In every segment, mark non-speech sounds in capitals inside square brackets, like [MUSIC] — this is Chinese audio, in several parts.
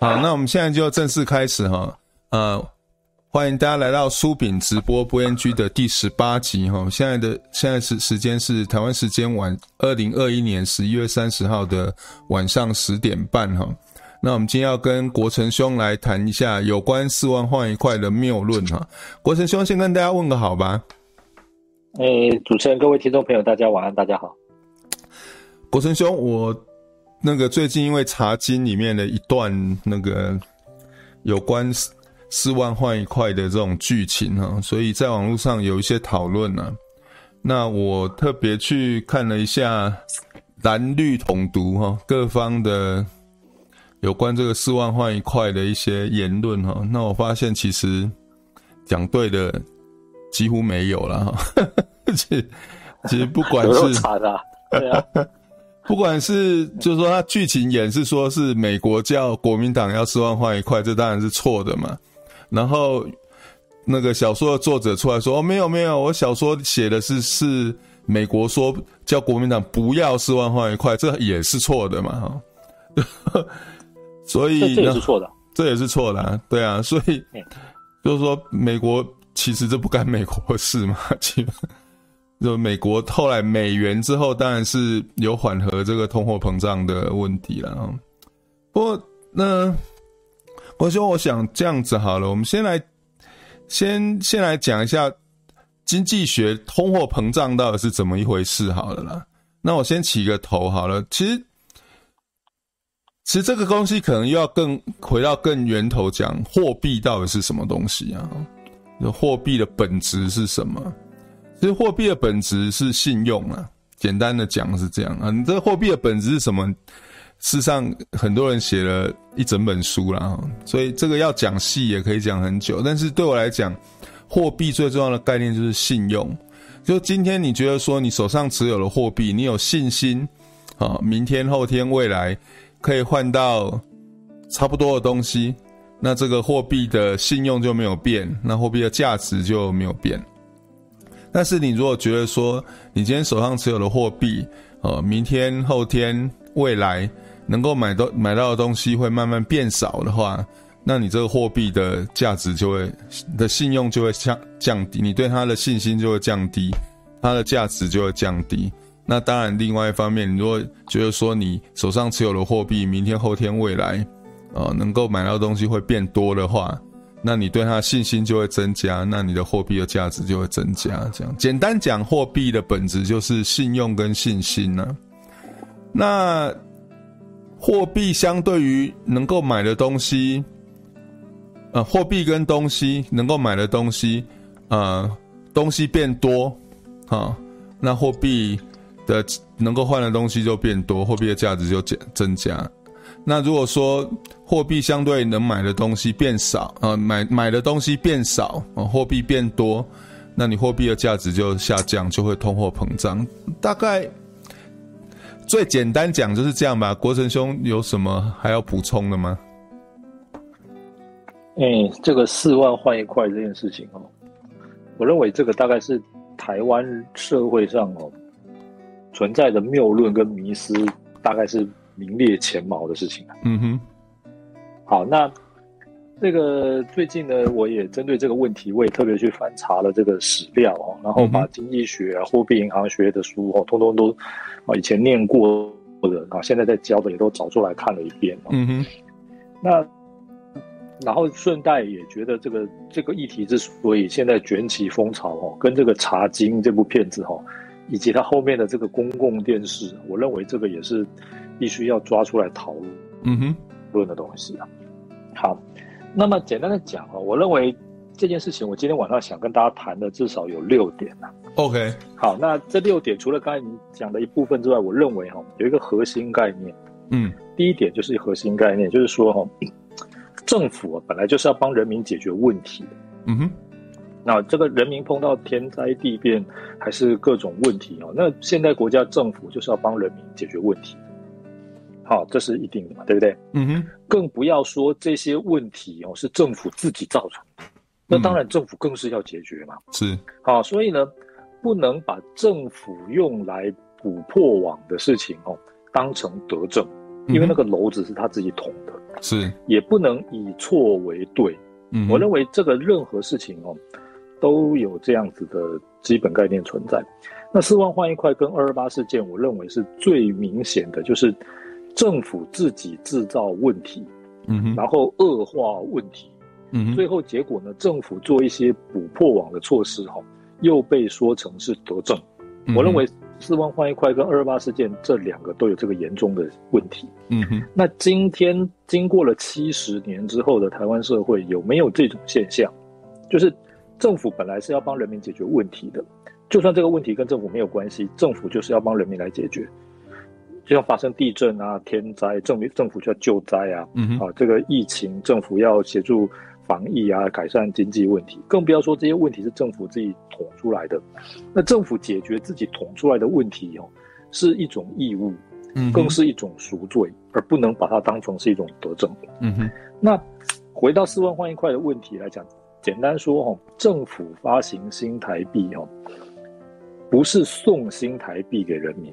好，那我们现在就正式开始哈。呃，欢迎大家来到苏炳直播播音区的第十八集哈。现在的现在时时间是台湾时间晚二零二一年十一月三十号的晚上十点半哈。那我们今天要跟国成兄来谈一下有关四万换一块的谬论哈。国成兄先跟大家问个好吧。哎，主持人、各位听众朋友，大家晚安，大家好。国成兄，我。那个最近因为《茶经》里面的一段那个有关四四万换一块的这种剧情哈，所以在网络上有一些讨论呢。那我特别去看了一下蓝绿统独哈各方的有关这个四万换一块的一些言论哈，那我发现其实讲对的几乎没有了哈。[LAUGHS] 其实其实不管是对啊。不管是就是说他剧情演是说是美国叫国民党要四万换一块，这当然是错的嘛。然后那个小说的作者出来说：“哦，没有没有，我小说写的是是美国说叫国民党不要四万换一块，这也是错的嘛。”哈，所以这也是错的，这也是错的啊，对啊，所以就是说美国其实这不干美国事嘛，基本。就美国后来美元之后，当然是有缓和这个通货膨胀的问题了啊。不过那我说，我想这样子好了，我们先来先先来讲一下经济学通货膨胀到底是怎么一回事好了啦。那我先起个头好了。其实其实这个东西可能又要更回到更源头讲，货币到底是什么东西啊？就货币的本质是什么？其实货币的本质是信用啊，简单的讲是这样啊。你这货币的本质是什么？事实上，很多人写了一整本书了，所以这个要讲细也可以讲很久。但是对我来讲，货币最重要的概念就是信用。就今天你觉得说你手上持有的货币，你有信心啊，明天、后天、未来可以换到差不多的东西，那这个货币的信用就没有变，那货币的价值就没有变。但是你如果觉得说，你今天手上持有的货币，呃，明天、后天、未来能够买到买到的东西会慢慢变少的话，那你这个货币的价值就会的信用就会降降低，你对它的信心就会降低，它的价值就会降低。那当然，另外一方面，你如果觉得说你手上持有的货币，明天、后天、未来，呃，能够买到的东西会变多的话。那你对它的信心就会增加，那你的货币的价值就会增加。这样简单讲，货币的本质就是信用跟信心呢、啊。那货币相对于能够买的东西，呃，货币跟东西能够买的东西，呃，东西变多，啊，那货币的能够换的东西就变多，货币的价值就减增加。那如果说货币相对能买的东西变少啊，买买的东西变少啊，货币变多，那你货币的价值就下降，就会通货膨胀。大概最简单讲就是这样吧。国成兄有什么还要补充的吗？嗯，这个四万换一块这件事情哦，我认为这个大概是台湾社会上哦存在的谬论跟迷思，大概是。名列前茅的事情啊。嗯哼，好，那这个最近呢，我也针对这个问题，我也特别去翻查了这个史料哦，然后把经济学、啊、货币银行学的书哦，通通都啊以前念过的啊，现在在教的也都找出来看了一遍。嗯哼，那然后顺带也觉得这个这个议题之所以现在卷起风潮哦，跟这个《茶经》这部片子哈，以及它后面的这个公共电视，我认为这个也是。必须要抓出来讨论，嗯哼，论的东西啊。好，那么简单的讲啊，我认为这件事情，我今天晚上想跟大家谈的至少有六点啊。OK，好，那这六点除了刚才你讲的一部分之外，我认为哈，有一个核心概念。嗯，第一点就是核心概念，就是说哈，政府啊本来就是要帮人民解决问题。嗯哼，那这个人民碰到天灾地变还是各种问题哦，那现在国家政府就是要帮人民解决问题。好，这是一定的嘛，对不对？嗯哼。更不要说这些问题哦，是政府自己造成的，那当然政府更是要解决嘛。是。好，所以呢，不能把政府用来补破网的事情哦，当成德政，因为那个篓子是他自己捅的。是，也不能以错为对。嗯，我认为这个任何事情哦，都有这样子的基本概念存在。那四万换一块跟二二八事件，我认为是最明显的，就是政府自己制造问题，嗯哼，然后恶化问题，嗯，最后结果呢，政府做一些补破网的措施，哈，又被说成是德政。我认为四万换一块跟二二八事件这两个都有这个严重的问题。嗯哼，那今天经过了七十年之后的台湾社会，有没有这种现象？就是政府本来是要帮人民解决问题的。就算这个问题跟政府没有关系，政府就是要帮人民来解决。就像发生地震啊、天灾，政政府就要救灾啊。嗯啊，这个疫情，政府要协助防疫啊，改善经济问题。更不要说这些问题是政府自己捅出来的。那政府解决自己捅出来的问题哦，是一种义务，嗯，更是一种赎罪，而不能把它当成是一种德政。嗯哼。那回到四万换一块的问题来讲，简单说哦，政府发行新台币哦。不是送新台币给人民，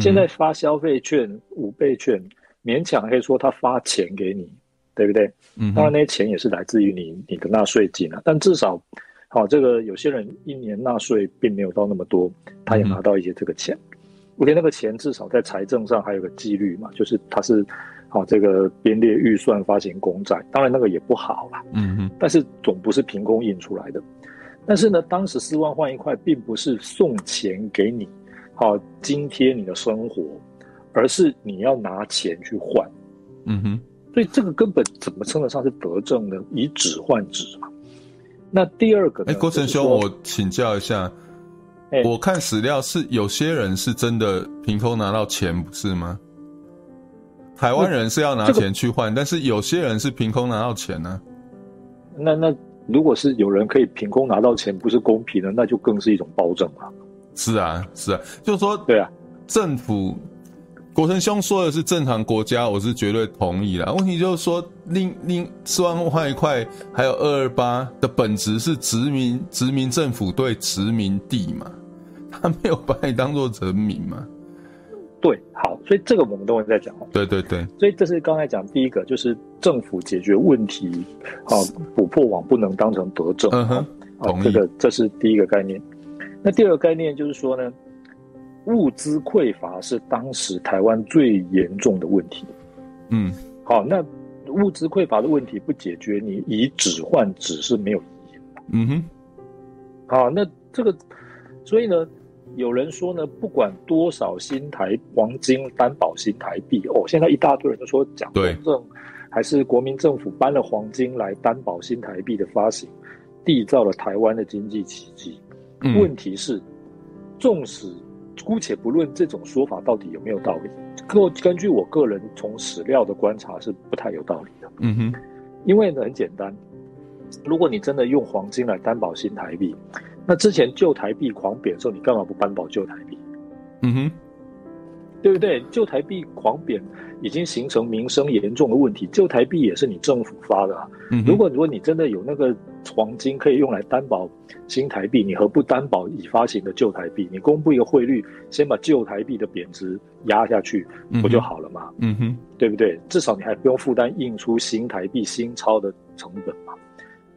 现在发消费券、五倍券，勉强可以说他发钱给你，对不对？嗯，当然那些钱也是来自于你你的纳税金啊，但至少，好，这个有些人一年纳税并没有到那么多，他也拿到一些这个钱。我觉得那个钱至少在财政上还有个纪律嘛，就是他是好这个编列预算发行公债，当然那个也不好啦，嗯嗯，但是总不是凭空印出来的。但是呢，当时四万换一块，并不是送钱给你，好津贴你的生活，而是你要拿钱去换。嗯哼，所以这个根本怎么称得上是德政呢？以纸换纸嘛。那第二个，哎，郭成兄，我请教一下，我看史料是有些人是真的凭空拿到钱，不是吗？台湾人是要拿钱去换，这个、但是有些人是凭空拿到钱呢、啊。那那。如果是有人可以凭空拿到钱，不是公平的，那就更是一种暴政了。是啊，是啊，就是说，对啊，政府，国成兄说的是正常国家，我是绝对同意的。问题就是说，另另四万换一块，还有二二八的本质是殖民殖民政府对殖民地嘛，他没有把你当做人民嘛。对，好，所以这个我们都会再讲。对对对，所以这是刚才讲第一个，就是政府解决问题，啊，捕破网不能当成德政。嗯哼，啊，这个这是第一个概念。那第二个概念就是说呢，物资匮乏是当时台湾最严重的问题。嗯，好，那物资匮乏的问题不解决，你以纸换纸是没有意义的。嗯哼，好，那这个，所以呢。有人说呢，不管多少新台黄金担保新台币哦，现在一大堆人都说蒋中正还是国民政府搬了黄金来担保新台币的发行，缔造了台湾的经济奇迹。嗯、问题是，纵使姑且不论这种说法到底有没有道理，根根据我个人从史料的观察是不太有道理的。嗯哼，因为呢很简单，如果你真的用黄金来担保新台币。那之前旧台币狂贬的时候，你干嘛不担保旧台币？嗯哼，对不对？旧台币狂贬已经形成民生严重的问题，旧台币也是你政府发的啊。嗯、如果如果你真的有那个黄金可以用来担保新台币，你何不担保已发行的旧台币？你公布一个汇率，先把旧台币的贬值压下去，不就好了吗？嗯哼，对不对？至少你还不用负担印出新台币新钞的成本嘛。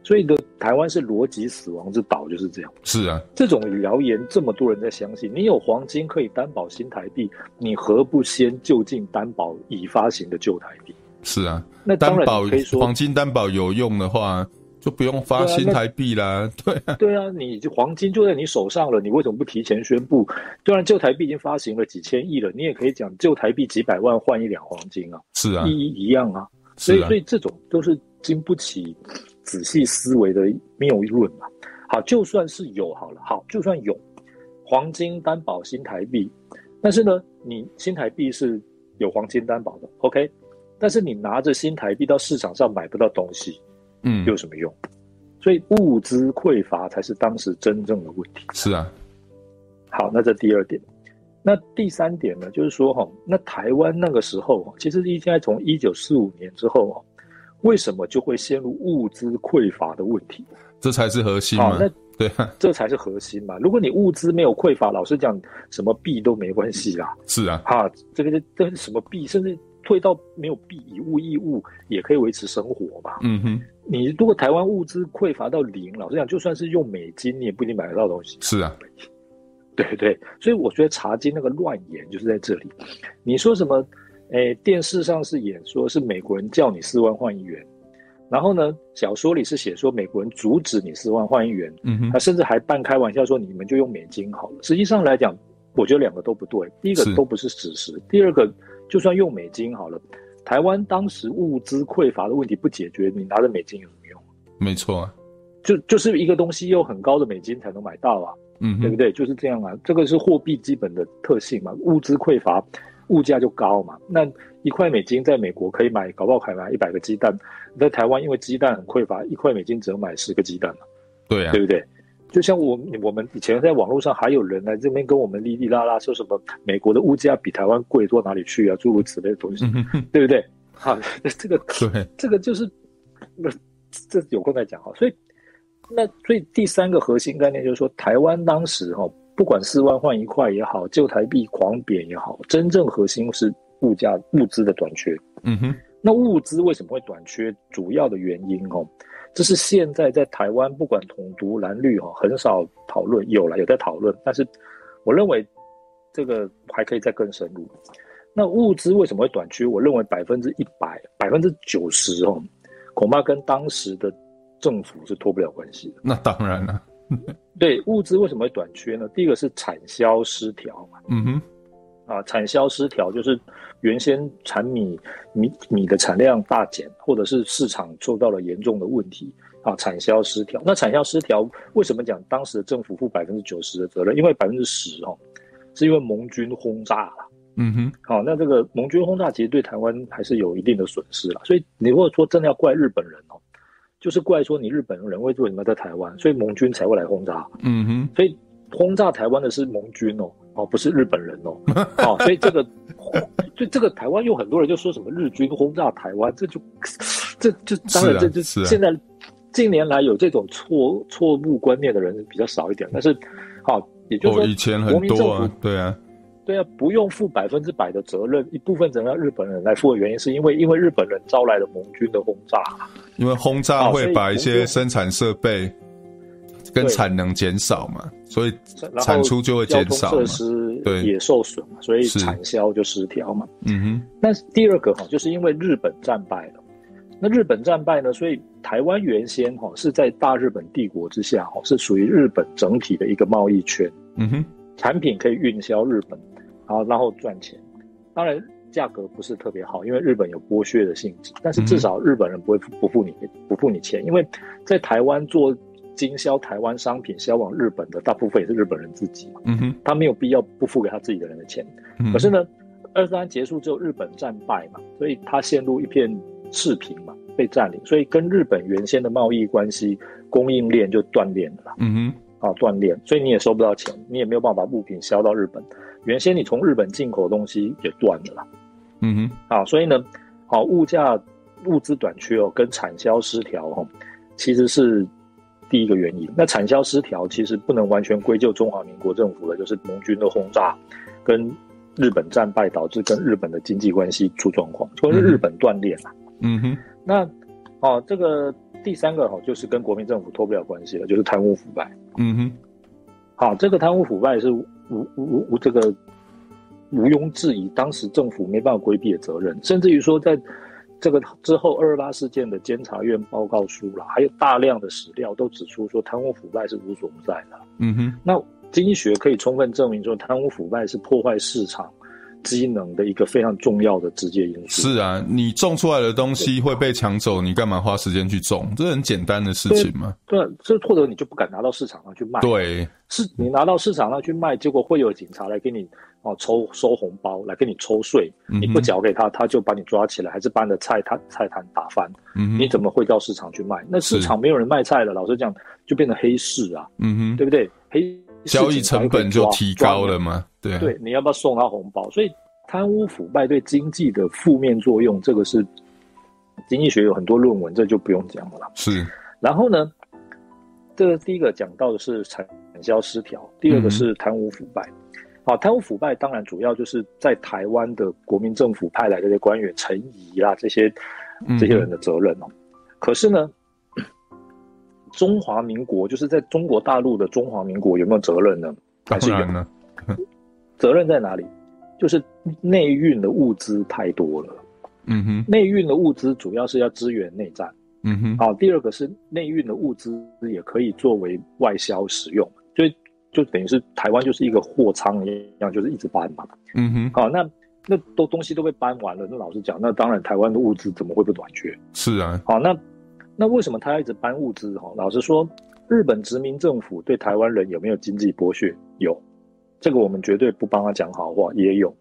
所以的台湾是逻辑死亡之岛，就是这样。是啊，这种谣言这么多人在相信，你有黄金可以担保新台币，你何不先就近担保已发行的旧台币？是啊，那当然可以说黄金担保有用的话，就不用发新台币啦。[LAUGHS] 对啊，对啊，你黄金就在你手上了，你为什么不提前宣布？虽然旧台币已经发行了几千亿了，你也可以讲旧台币几百万换一两黄金啊。是啊，意义一样啊。所以，所以这种都是经不起。仔细思维的谬论嘛，好，就算是有好了，好，就算有黄金担保新台币，但是呢，你新台币是有黄金担保的，OK，但是你拿着新台币到市场上买不到东西，嗯，有什么用？所以物资匮乏才是当时真正的问题。是啊，好，那这第二点，那第三点呢，就是说哈，那台湾那个时候，其实应该从一九四五年之后为什么就会陷入物资匮乏的问题？这才是核心嘛。那对，[LAUGHS] 这才是核心嘛。如果你物资没有匮乏，老实讲，什么币都没关系啦。是啊，哈，这个这这是什么币？甚至退到没有币以物易物也可以维持生活嘛。嗯哼，你如果台湾物资匮乏到零，老实讲，就算是用美金，你也不一定买得到东西。是啊，对对，所以我觉得茶金那个乱言就是在这里。你说什么？诶，电视上是演说是美国人叫你四万换一元。然后呢，小说里是写说美国人阻止你四万换一元，嗯哼，他甚至还半开玩笑说你们就用美金好了。实际上来讲，我觉得两个都不对。第一个都不是事实，第二个就算用美金好了，台湾当时物资匮乏的问题不解决，你拿着美金有什么用？没错啊，就就是一个东西用很高的美金才能买到啊，嗯哼，对不对？就是这样啊，这个是货币基本的特性嘛，物资匮乏。物价就高嘛，那一块美金在美国可以买，搞不好可以买一百个鸡蛋。在台湾，因为鸡蛋很匮乏，一块美金只能买十个鸡蛋嘛。对啊，对不对？就像我我们以前在网络上还有人来这边跟我们哩哩啦啦说什么美国的物价比台湾贵多哪里去啊，诸如此类的东西，[LAUGHS] 对不对？好，[LAUGHS] 这个对，这个就是那这有空再讲哈。所以那所以第三个核心概念就是说，台湾当时哈。不管四万换一块也好，旧台币狂贬也好，真正核心是物价物资的短缺。嗯哼，那物资为什么会短缺？主要的原因哦，这是现在在台湾不管统独蓝绿哈，很少讨论，有了有在讨论，但是我认为这个还可以再更深入。那物资为什么会短缺？我认为百分之一百、百分之九十哦，恐怕跟当时的政府是脱不了关系的。那当然了。[LAUGHS] 对，物资为什么会短缺呢？第一个是产销失调嘛。嗯哼，啊，产销失调就是原先产米米米的产量大减，或者是市场受到了严重的问题啊，产销失调。那产销失调为什么讲当时的政府负百分之九十的责任？因为百分之十哦，是因为盟军轰炸了。嗯哼，好，那这个盟军轰炸其实对台湾还是有一定的损失了。所以你如果说真的要怪日本人哦。就是怪说你日本人为什么在台湾，所以盟军才会来轰炸。嗯哼，所以轰炸台湾的是盟军哦，哦不是日本人哦，哦所以这个，所以这个台湾有很多人就说什么日军轰炸台湾，这就这就当然这就现在近年来有这种错错误观念的人比较少一点，但是好，也就是说以前很多啊，对啊。对啊，不用负百分之百的责任，一部分责任让日本人来负的原因，是因为因为日本人招来了盟军的轰炸，因为轰炸会把一些生产设备跟产能减少嘛，所以产出就会减少，设施对也受损嘛，所以产销就失调嘛。嗯哼。那第二个哈，就是因为日本战败了，那日本战败呢，所以台湾原先哈是在大日本帝国之下哈，是属于日本整体的一个贸易圈。嗯哼，产品可以运销日本。好，然后赚钱，当然价格不是特别好，因为日本有剥削的性质。但是至少日本人不会不付你不付你钱，因为在台湾做经销台湾商品销往日本的大部分也是日本人自己嘛，嗯哼，他没有必要不付给他自己的人的钱。嗯、哼可是呢，二战结束之后，日本战败嘛，所以他陷入一片赤贫嘛，被占领，所以跟日本原先的贸易关系供应链就断裂了。嗯哼，啊断裂，所以你也收不到钱，你也没有办法把物品销到日本。原先你从日本进口的东西也断了啦，嗯哼，啊，所以呢，好物价物资短缺哦，跟产销失调哦，其实是第一个原因。那产销失调其实不能完全归咎中华民国政府的，就是盟军的轰炸跟日本战败导致跟日本的经济关系出状况，就是日本断裂了。嗯哼，那哦，这个第三个哈，就是跟国民政府脱不了关系了，就是贪污腐败。嗯哼，好，这个贪污腐败是。无无无，这个毋庸置疑，当时政府没办法规避的责任，甚至于说，在这个之后二二八事件的监察院报告书了，还有大量的史料都指出说，贪污腐败是无所不在的。嗯哼，那经济学可以充分证明说，贪污腐败是破坏市场机能的一个非常重要的直接因素。是啊，你种出来的东西会被抢走，你干嘛花时间去种？这很简单的事情嘛。对，这或者你就不敢拿到市场上去卖。对，是你拿到市场上去卖，结果会有警察来给你哦抽收红包，来给你抽税。你不缴给他，他就把你抓起来，还是把你的菜摊菜摊打翻。嗯，你怎么会到市场去卖？那市场没有人卖菜了，老实讲，就变成黑市啊。嗯哼，对不对？黑。交易成本就提高了吗？对啊，对，你要不要送他红包？所以贪污腐败对经济的负面作用，这个是经济学有很多论文，这就不用讲了。是。然后呢，这个第一个讲到的是产销失调，第二个是贪污腐败。好，贪污腐败当然主要就是在台湾的国民政府派来的这些官员陈仪啦这些这些人的责任哦。嗯、可是呢，中华民国就是在中国大陆的中华民国有没有责任呢？还是有呢？责任在哪里？就是内运的物资太多了。嗯哼，内运的物资主要是要支援内战。嗯哼，好，第二个是内运的物资也可以作为外销使用，就就等于是台湾就是一个货仓一样，就是一直搬嘛。嗯哼，好，那那都东西都被搬完了，那老实讲，那当然台湾的物资怎么会不短缺？是啊，好，那那为什么他要一直搬物资？哈，老实说，日本殖民政府对台湾人有没有经济剥削？有，这个我们绝对不帮他讲好话，也有。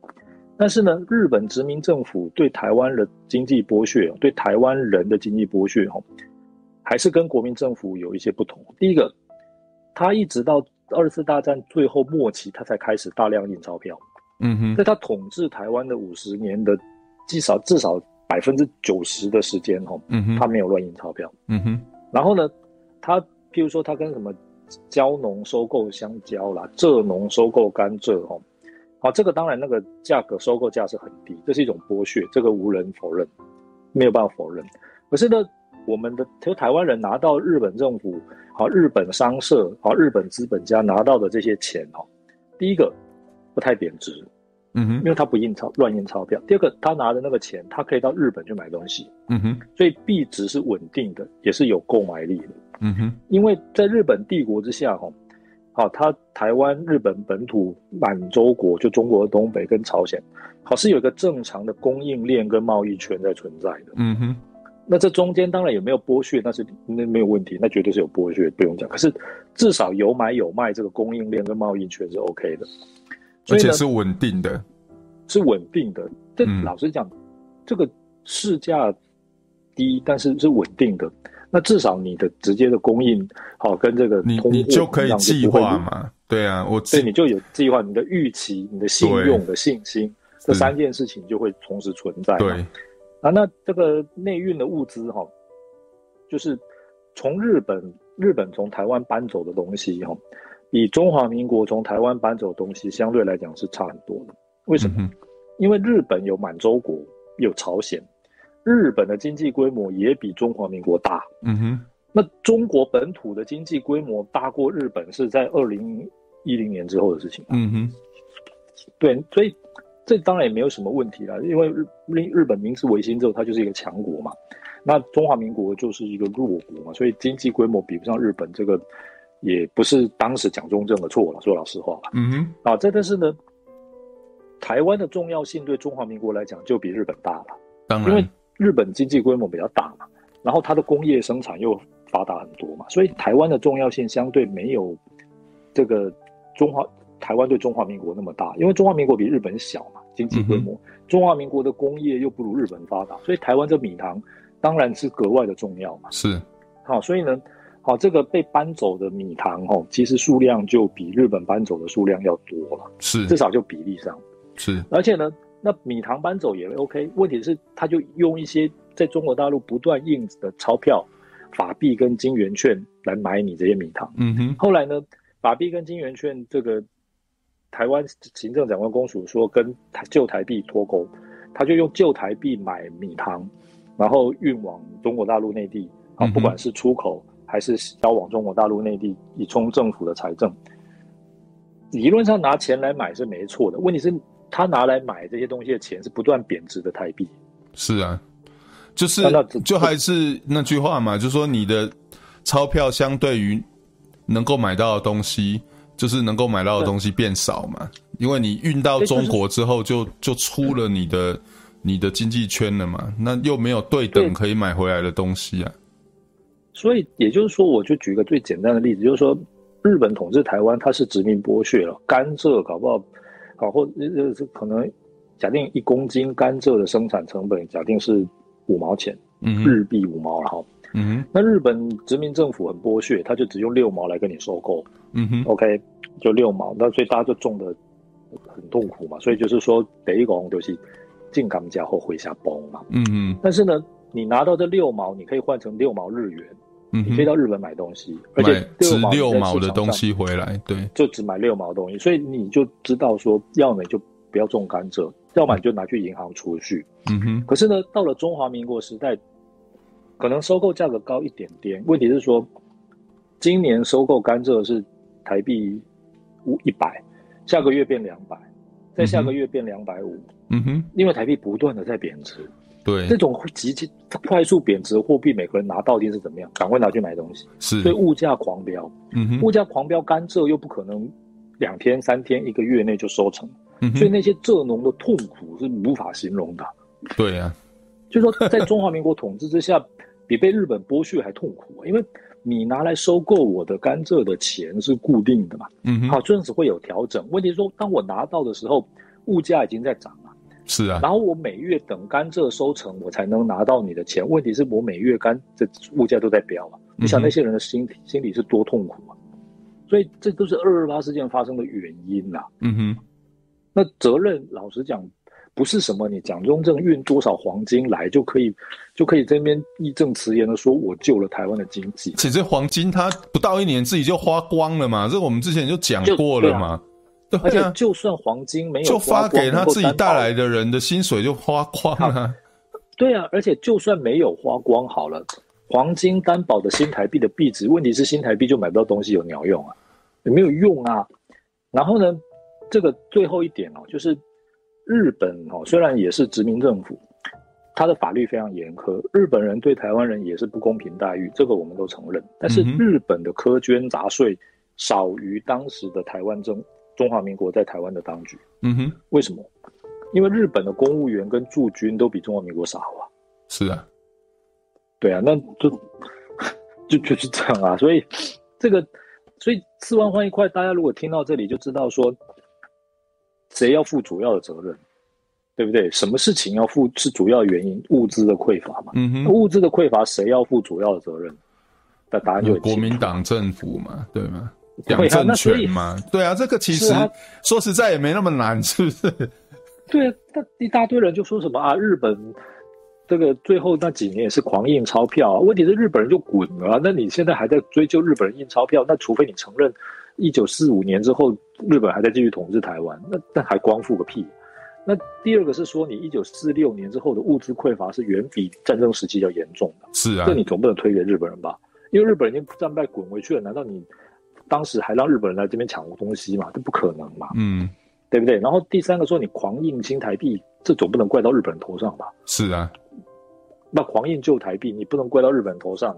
但是呢，日本殖民政府对台湾的经济剥削，对台湾人的经济剥削，哈，还是跟国民政府有一些不同。第一个，他一直到二次大战最后末期，他才开始大量印钞票。嗯哼，在他统治台湾的五十年的至少至少百分之九十的时间，哈，嗯哼，他没有乱印钞票。嗯哼，然后呢，他譬如说他跟什么蕉农收购香蕉啦，蔗农收购甘蔗，哈。好，这个当然那个价格收购价是很低，这是一种剥削，这个无人否认，没有办法否认。可是呢，我们的就台湾人拿到日本政府、好日本商社、好日本资本家拿到的这些钱哈，第一个不太贬值，嗯哼，因为他不印钞乱印钞票。第二个，他拿的那个钱，他可以到日本去买东西，嗯哼，所以币值是稳定的，也是有购买力的，嗯哼，因为在日本帝国之下哈。好，他台湾、日本本土、满洲国，就中国的东北跟朝鲜，好是有一个正常的供应链跟贸易圈在存在的。嗯哼，那这中间当然有没有剥削，那是那没有问题，那绝对是有剥削，不用讲。可是至少有买有卖，这个供应链跟贸易圈是 OK 的，而且是稳定的，是稳定的。这老实讲，嗯、这个市价低，但是是稳定的。那至少你的直接的供应，好跟这个你你就可以计划嘛？对啊，我对你就有计划，你的预期、你的信用的信心，这三件事情就会同时存在。对啊，那这个内运的物资哈，就是从日本日本从台湾搬走的东西哈，比中华民国从台湾搬走的东西相对来讲是差很多的。为什么？嗯、因为日本有满洲国，有朝鲜。日本的经济规模也比中华民国大，嗯哼。那中国本土的经济规模大过日本是在二零一零年之后的事情，嗯哼。对，所以这当然也没有什么问题了，因为日日本明治维新之后，它就是一个强国嘛。那中华民国就是一个弱国嘛，所以经济规模比不上日本，这个也不是当时蒋中正的错了，说老实话吧。嗯哼。啊，这但是呢，台湾的重要性对中华民国来讲就比日本大了，当然，因为。日本经济规模比较大嘛，然后它的工业生产又发达很多嘛，所以台湾的重要性相对没有这个中华台湾对中华民国那么大，因为中华民国比日本小嘛，经济规模，嗯、中华民国的工业又不如日本发达，所以台湾这米糖当然是格外的重要嘛。是，好，所以呢，好，这个被搬走的米糖哦，其实数量就比日本搬走的数量要多了，是，至少就比例上是，而且呢。那米糖搬走也 OK，问题是他就用一些在中国大陆不断印的钞票、法币跟金圆券来买你这些米糖。嗯哼。后来呢，法币跟金圆券这个台湾行政长官公署说跟旧台币脱钩，他就用旧台币买米糖，然后运往中国大陆内地啊，不管是出口还是销往中国大陆内地，以充政府的财政。理论上拿钱来买是没错的，问题是。他拿来买这些东西的钱是不断贬值的台币，是啊，就是就还是那句话嘛，就是说你的钞票相对于能够买到的东西，就是能够买到的东西变少嘛，因为你运到中国之后就就出了你的你的经济圈了嘛，那又没有对等可以买回来的东西啊。所以也就是说，我就举一个最简单的例子，就是说日本统治台湾，它是殖民剥削了甘蔗，搞不好。好，或呃是可能假定一公斤甘蔗的生产成本，假定是五毛钱，嗯，日币五毛，然后，嗯，那日本殖民政府很剥削，他就只用六毛来跟你收购，嗯哼，OK，就六毛，那所以大家就种的很痛苦嘛，所以就是说，得一个就是进甘家后回下崩嘛，嗯嗯，但是呢，你拿到这六毛，你可以换成六毛日元，嗯，你飞到日本买东西，而且值六毛的东西回来，对，就只买六毛东西，所以你就知道说，要么就不要种甘蔗，要么你就拿去银行储蓄。嗯哼。可是呢，到了中华民国时代，可能收购价格高一点点。问题是说，今年收购甘蔗是台币五一百，下个月变两百，再下个月变两百五。嗯哼。因为台币不断的在贬值。对，这种极其快速贬值的货币，每个人拿到底是怎么样？赶快拿去买东西，是，所以物价狂飙。嗯哼，物价狂飙，甘蔗又不可能两天、三天、一个月内就收成，嗯，所以那些蔗农的痛苦是无法形容的。对呀、啊，就是说，在中华民国统治之下，比被日本剥削还痛苦，因为你拿来收购我的甘蔗的钱是固定的嘛。嗯哼，好，这样子会有调整。问题是说，当我拿到的时候，物价已经在涨。是啊，然后我每月等甘蔗收成，我才能拿到你的钱。问题是我每月甘这物价都在飙啊！你想那些人的心心里是多痛苦啊！所以这都是二二八事件发生的原因呐。嗯哼，那责任老实讲，不是什么你蒋中正运多少黄金来就可以就可以这边义正辞严的说我救了台湾的经济。其实黄金它不到一年自己就花光了嘛，这我们之前就讲过了嘛。对啊，而且就算黄金没有就发给他自己带来的人的薪水就花光了。对啊，而且就算没有花光好了，黄金担保的新台币的币值，问题是新台币就买不到东西，有鸟用啊？也没有用啊。然后呢，这个最后一点哦，就是日本哦，虽然也是殖民政府，它的法律非常严苛，日本人对台湾人也是不公平待遇，这个我们都承认。但是日本的苛捐杂税少于当时的台湾政。中华民国在台湾的当局，嗯哼，为什么？因为日本的公务员跟驻军都比中华民国少啊。是啊，对啊，那就 [LAUGHS] 就就是这样啊。所以这个，所以四万换一块，大家如果听到这里就知道说，谁要负主要的责任，对不对？什么事情要负是主要原因？物资的匮乏嘛。嗯哼，物资的匮乏，谁要负主要的责任？那答案就国民党政府嘛，对吗？两政权嘛，对啊，这个其实说实在也没那么难，是不是？对啊，那一大堆人就说什么啊，日本这个最后那几年也是狂印钞票啊，问题是日本人就滚了啊，那你现在还在追究日本人印钞票？那除非你承认一九四五年之后日本还在继续统治台湾，那那还光复个屁！那第二个是说，你一九四六年之后的物资匮乏是远比战争时期要严重的，是啊，这你总不能推给日本人吧？因为日本人已经战败滚回去了，难道你？当时还让日本人来这边抢东西嘛？这不可能嘛？嗯，对不对？然后第三个说你狂印新台币，这总不能怪到日本人头上吧？是啊，那狂印旧台币，你不能怪到日本人头上。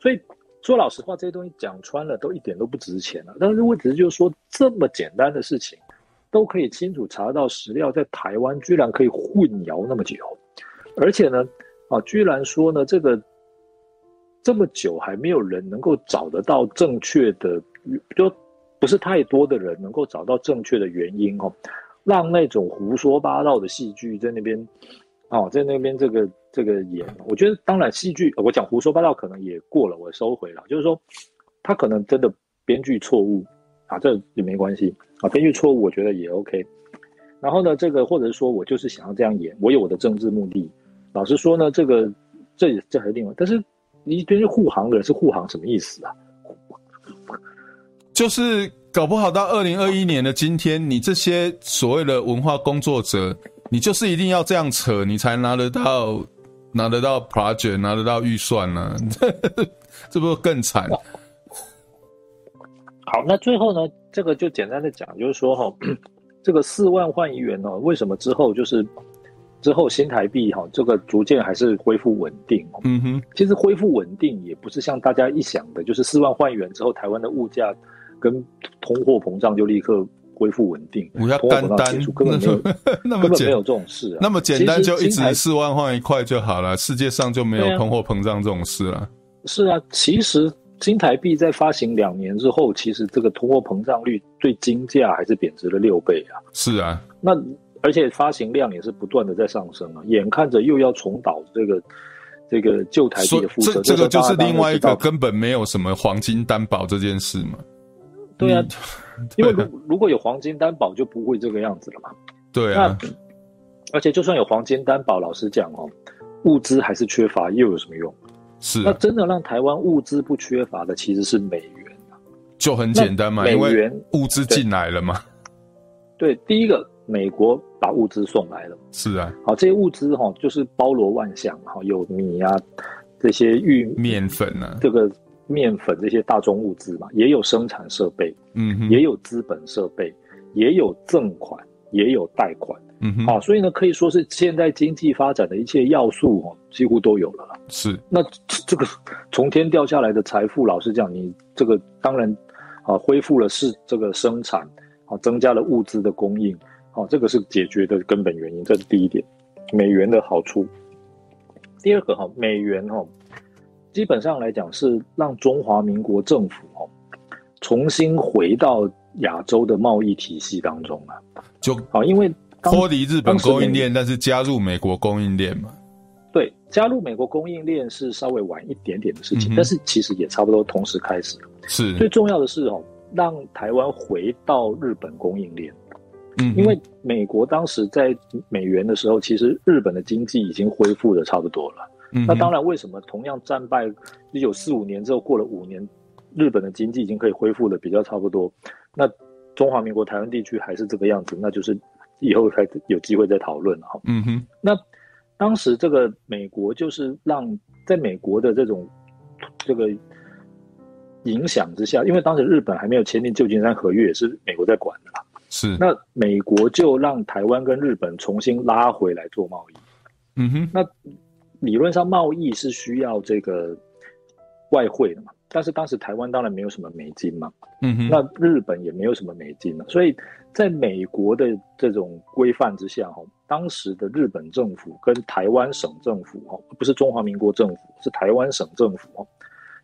所以说老实话，这些东西讲穿了都一点都不值钱了。但是问题就是说，这么简单的事情都可以清楚查到史料，在台湾居然可以混淆那么久，而且呢，啊，居然说呢这个这么久还没有人能够找得到正确的。就不是太多的人能够找到正确的原因哦，让那种胡说八道的戏剧在那边，哦，在那边这个这个演，我觉得当然戏剧，我讲胡说八道可能也过了，我收回了，就是说他可能真的编剧错误啊，这也没关系啊，编剧错误我觉得也 OK。然后呢，这个或者是说我就是想要这样演，我有我的政治目的。老实说呢，这个这这还是另外，但是你对于护航的人是护航什么意思啊？就是搞不好到二零二一年的今天，你这些所谓的文化工作者，你就是一定要这样扯，你才拿得到拿得到 project，拿得到预算呢、啊？[LAUGHS] 这不是更惨？好，那最后呢，这个就简单的讲，就是说哈，[CLEARS THROAT] 这个四万换一元呢，为什么之后就是之后新台币哈，这个逐渐还是恢复稳定？嗯哼，其实恢复稳定也不是像大家一想的，就是四万换一元之后，台湾的物价。跟通货膨胀就立刻恢复稳定，不要单单根本没有 [LAUGHS] 那么根本没有这种事啊，那么简单就一直四万换一块就好了，世界上就没有通货膨胀这种事了。是啊，其实新台币在发行两年之后，其实这个通货膨胀率对金价还是贬值了六倍啊。是啊，那而且发行量也是不断的在上升啊，眼看着又要重蹈这个这个旧台币的覆辙，这个就是另外一个根本没有什么黄金担保这件事嘛。对啊，[LAUGHS] 因为如如果有黄金担保，就不会这个样子了嘛。对啊，而且就算有黄金担保，老实讲哦，物资还是缺乏，又有什么用？是。那真的让台湾物资不缺乏的，其实是美元。就很简单嘛，美元物资进来了嘛。对，第一个，美国把物资送来了。是啊。好，这些物资哈，就是包罗万象，哈，有米啊，这些玉面粉啊，这个面粉这些大宗物资嘛，也有生产设备，嗯哼，也有资本设备，也有赠款，也有贷款，嗯哼，好，所以呢，可以说是现在经济发展的一切要素哦，几乎都有了。是。那这个从天掉下来的财富，老实讲，你这个当然。啊，恢复了是这个生产，啊，增加了物资的供应，啊，这个是解决的根本原因，这是第一点，美元的好处。第二个哈，美元哈，基本上来讲是让中华民国政府哦重新回到亚洲的贸易体系当中啊，就啊，因为脱离日本供应链，但是加入美国供应链嘛。对，加入美国供应链是稍微晚一点点的事情，嗯、但是其实也差不多同时开始。是，最重要的是哦，让台湾回到日本供应链。嗯，因为美国当时在美元的时候，其实日本的经济已经恢复的差不多了。嗯，那当然，为什么同样战败一九四五年之后，过了五年，日本的经济已经可以恢复的比较差不多，那中华民国台湾地区还是这个样子，那就是以后才有机会再讨论了哈。嗯哼，那。当时这个美国就是让在美国的这种这个影响之下，因为当时日本还没有签订旧金山合约，也是美国在管的啦。是，那美国就让台湾跟日本重新拉回来做贸易。嗯哼，那理论上贸易是需要这个外汇的嘛，但是当时台湾当然没有什么美金嘛。嗯哼，那日本也没有什么美金了，所以在美国的这种规范之下，哈。当时的日本政府跟台湾省政府哈，不是中华民国政府，是台湾省政府哦，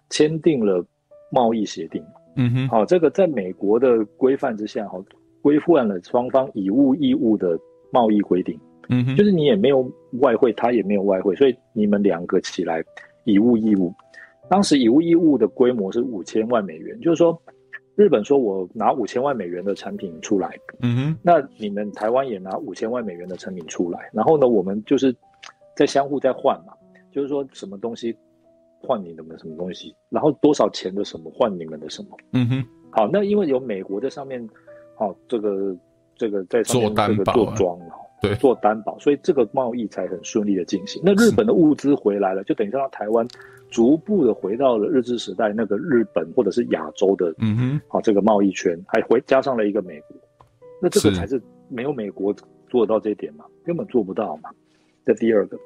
签订了贸易协定。嗯哼，好，这个在美国的规范之下，哈，规范了双方以物易物的贸易规定。嗯哼，就是你也没有外汇，他也没有外汇，所以你们两个起来以物易物。当时以物易物的规模是五千万美元，就是说。日本说：“我拿五千万美元的产品出来，嗯哼，那你们台湾也拿五千万美元的产品出来，然后呢，我们就是在相互在换嘛，就是说什么东西换你们的什么东西，然后多少钱的什么换你们的什么，嗯哼，好，那因为有美国在上面，好，这个这个在上面这个做庄哈，对，做担保，所以这个贸易才很顺利的进行。那日本的物资回来了，就等于让台湾。”逐步的回到了日治时代那个日本或者是亚洲的，嗯哼，好这个贸易圈，还回加上了一个美国，那这个才是没有美国做得到这一点嘛，根本做不到嘛。这第二个，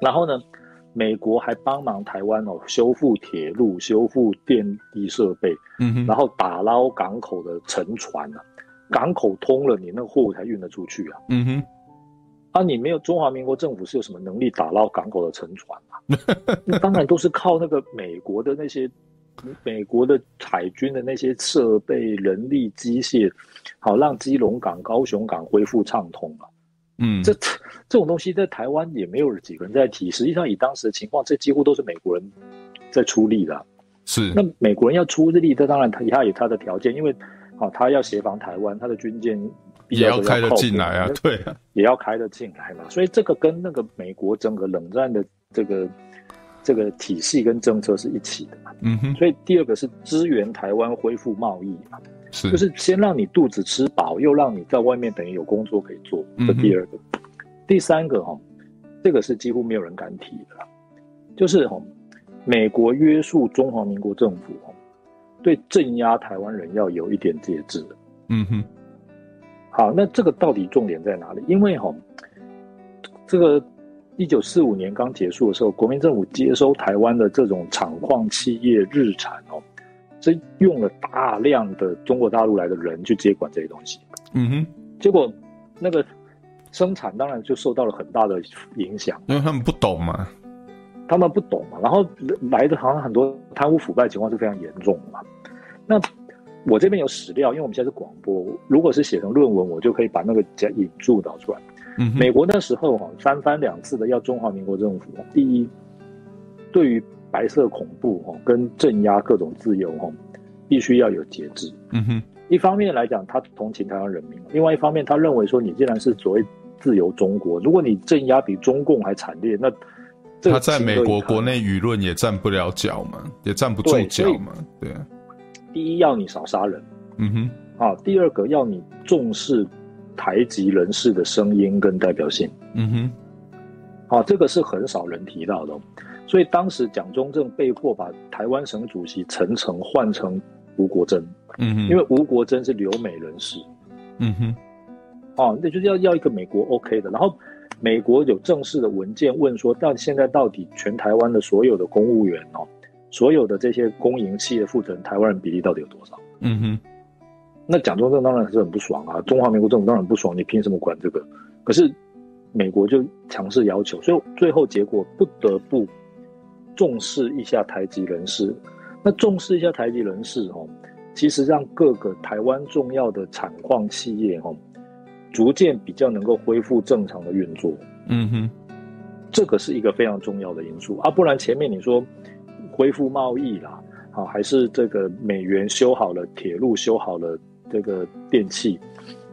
然后呢，美国还帮忙台湾哦修复铁路、修复电力设备，嗯哼，然后打捞港口的沉船啊，港口通了，你那个货物才运得出去啊，嗯哼。啊，你没有中华民国政府是有什么能力打捞港口的沉船吗？那 [LAUGHS] 当然都是靠那个美国的那些美国的海军的那些设备、人力、机械，好让基隆港、高雄港恢复畅通啊。嗯，这这种东西在台湾也没有几个人在提。实际上，以当时的情况，这几乎都是美国人在出力的。是，那美国人要出力，这当然他他有他的条件，因为好他要协防台湾，他的军舰。也要开得进来啊，对啊，[LAUGHS] 也要开得进来嘛。所以这个跟那个美国整个冷战的这个这个体系跟政策是一起的嘛。嗯哼。所以第二个是支援台湾恢复贸易嘛，是，就是先让你肚子吃饱，又让你在外面等于有工作可以做。这第二个，嗯、第三个哈，这个是几乎没有人敢提的，就是哈，美国约束中华民国政府哈，对镇压台湾人要有一点节制。嗯哼。好，那这个到底重点在哪里？因为哈，这个一九四五年刚结束的时候，国民政府接收台湾的这种厂矿企业日产哦，是用了大量的中国大陆来的人去接管这些东西。嗯哼，结果那个生产当然就受到了很大的影响，因为他们不懂嘛，他们不懂嘛，然后来的好像很多贪污腐败情况是非常严重的嘛，那。我这边有史料，因为我们现在是广播，如果是写成论文，我就可以把那个讲引注导出来。嗯，美国那时候哈三番两次的要中华民国政府，第一，对于白色恐怖哈跟镇压各种自由哈，必须要有节制。嗯哼，一方面来讲，他同情台湾人民；另外一方面，他认为说，你既然是所谓自由中国，如果你镇压比中共还惨烈，那他在美国国内舆论也站不了脚嘛，也站不住脚嘛，对。啊。第一要你少杀人，嗯哼，啊，第二个要你重视台籍人士的声音跟代表性，嗯哼，啊，这个是很少人提到的，所以当时蒋中正被迫把台湾省主席陈诚换成吴国桢，嗯哼，因为吴国桢是留美人士，嗯哼，啊，那就是要要一个美国 OK 的，然后美国有正式的文件问说，到现在到底全台湾的所有的公务员哦。所有的这些公营企业负责人，台湾人比例到底有多少？嗯哼，那蒋中正当然是很不爽啊，中华民国政府当然不爽，你凭什么管这个？可是美国就强势要求，所以最后结果不得不重视一下台籍人士。那重视一下台籍人士哦，其实让各个台湾重要的产矿企业哦，逐渐比较能够恢复正常的运作。嗯哼，这个是一个非常重要的因素啊，不然前面你说。恢复贸易啦，好，还是这个美元修好了铁路，修好了这个电器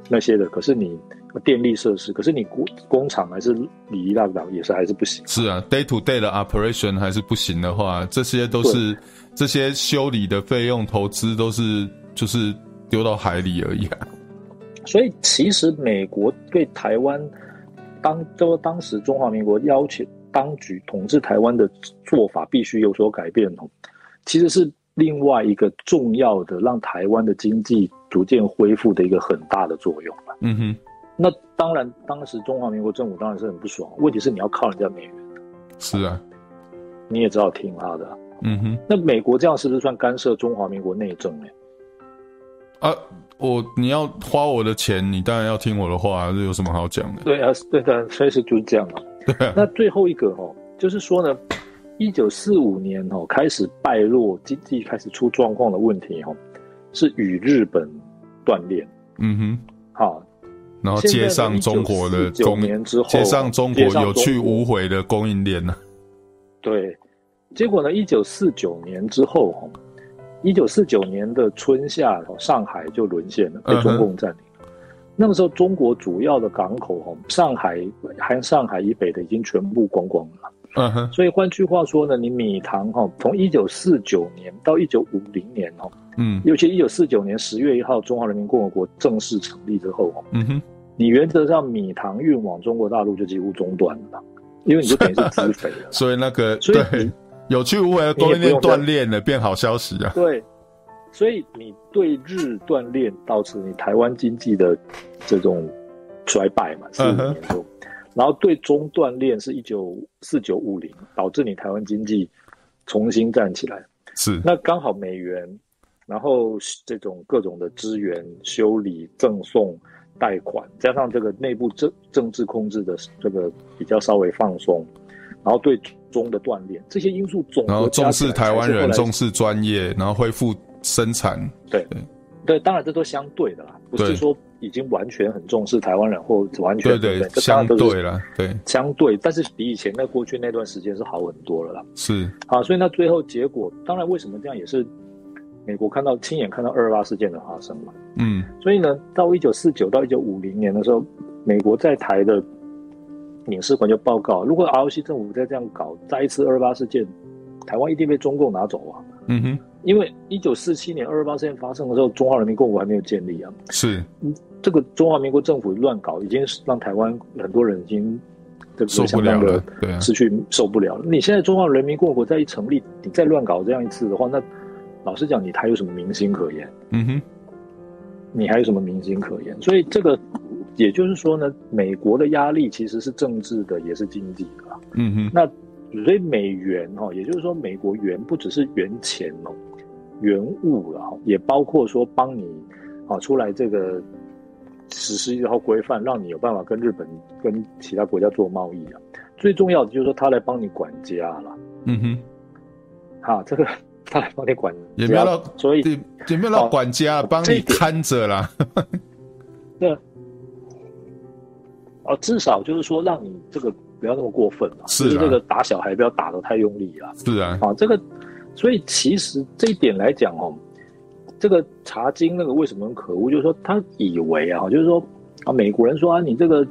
那些的。可是你电力设施，可是你工工厂还是哩哩啦啦，也是还是不行。是啊，day to day 的 operation 还是不行的话，这些都是这些修理的费用投资都是就是丢到海里而已啊。所以其实美国对台湾当都当时中华民国要求。当局统治台湾的做法必须有所改变哦，其实是另外一个重要的让台湾的经济逐渐恢复的一个很大的作用。嗯哼，那当然，当时中华民国政府当然是很不爽，问题是你要靠人家美元。是啊，你也知道听他的。嗯哼，那美国这样是不是算干涉中华民国内政呢？啊，我你要花我的钱，你当然要听我的话，这有什么好讲的？对啊，对的，所以是就是这样啊。那最后一个哦，就是说呢，一九四五年哦开始败落，经济开始出状况的问题哦，是与日本断裂。嗯哼，好，然后接上中国的供应，接上中国有去无回的供应链呢。对，结果呢，一九四九年之后哦，一九四九年的春夏，上海就沦陷了，被中共占领。那个时候，中国主要的港口哈，上海含上海以北的已经全部光光了。嗯哼。所以换句话说呢，你米塘哈，从一九四九年到一九五零年哈，嗯，尤其一九四九年十月一号，中华人民共和国正式成立之后哦，嗯哼，你原则上米塘运往中国大陆就几乎中断了，因为你就等于是 [LAUGHS] 资肥了。所以那个所以对有去无回的供应链断裂了，变好消息啊。对。所以你对日锻炼，导致你台湾经济的这种衰败嘛，四五年中，然后对中锻炼是一九四九五零，导致你台湾经济重新站起来。是，那刚好美元，然后这种各种的资源、修理、赠送、贷款，加上这个内部政政治控制的这个比较稍微放松，然后对中的锻炼，这些因素总然后重视台湾人，重视专业，然后恢复。生产对对对，当然这都相对的啦，不是说已经完全很重视台湾人或完全对对，相对了，对相对，但是比以前那过去那段时间是好很多了啦。是啊，所以那最后结果，当然为什么这样也是美国看到亲眼看到二二八事件的发生嘛。嗯，所以呢，到一九四九到一九五零年的时候，美国在台的领事馆就报告，如果 ROC 政府再这样搞，再一次二二八事件，台湾一定被中共拿走啊。嗯哼。因为一九四七年二二八事件发生的时候，中华人民共和国还没有建立啊。是，这个中华民国政府乱搞，已经让台湾很多人已经这个相当的失去受不了了。你现在中华人民共和国再一成立，你再乱搞这样一次的话，那老实讲，你还有什么民心可言？嗯哼，你还有什么民心可言？所以这个也就是说呢，美国的压力其实是政治的，也是经济的。嗯哼，那所以美元哈，也就是说美国元不只是元钱哦。元物了哈，也包括说帮你啊出来这个实施一套规范，让你有办法跟日本、跟其他国家做贸易啊。最重要的就是说，他来帮你管家了。嗯哼，好，这个 [LAUGHS] 他来帮你管家，也没有到，所以也没有到管家，帮你看着啦。[LAUGHS] 对，哦，至少就是说，让你这个不要那么过分了，是这个打小孩不要打得太用力了。是啊，啊，这个。所以其实这一点来讲哦，这个查经那个为什么很可恶？就是说他以为啊，就是说啊，美国人说啊，你这个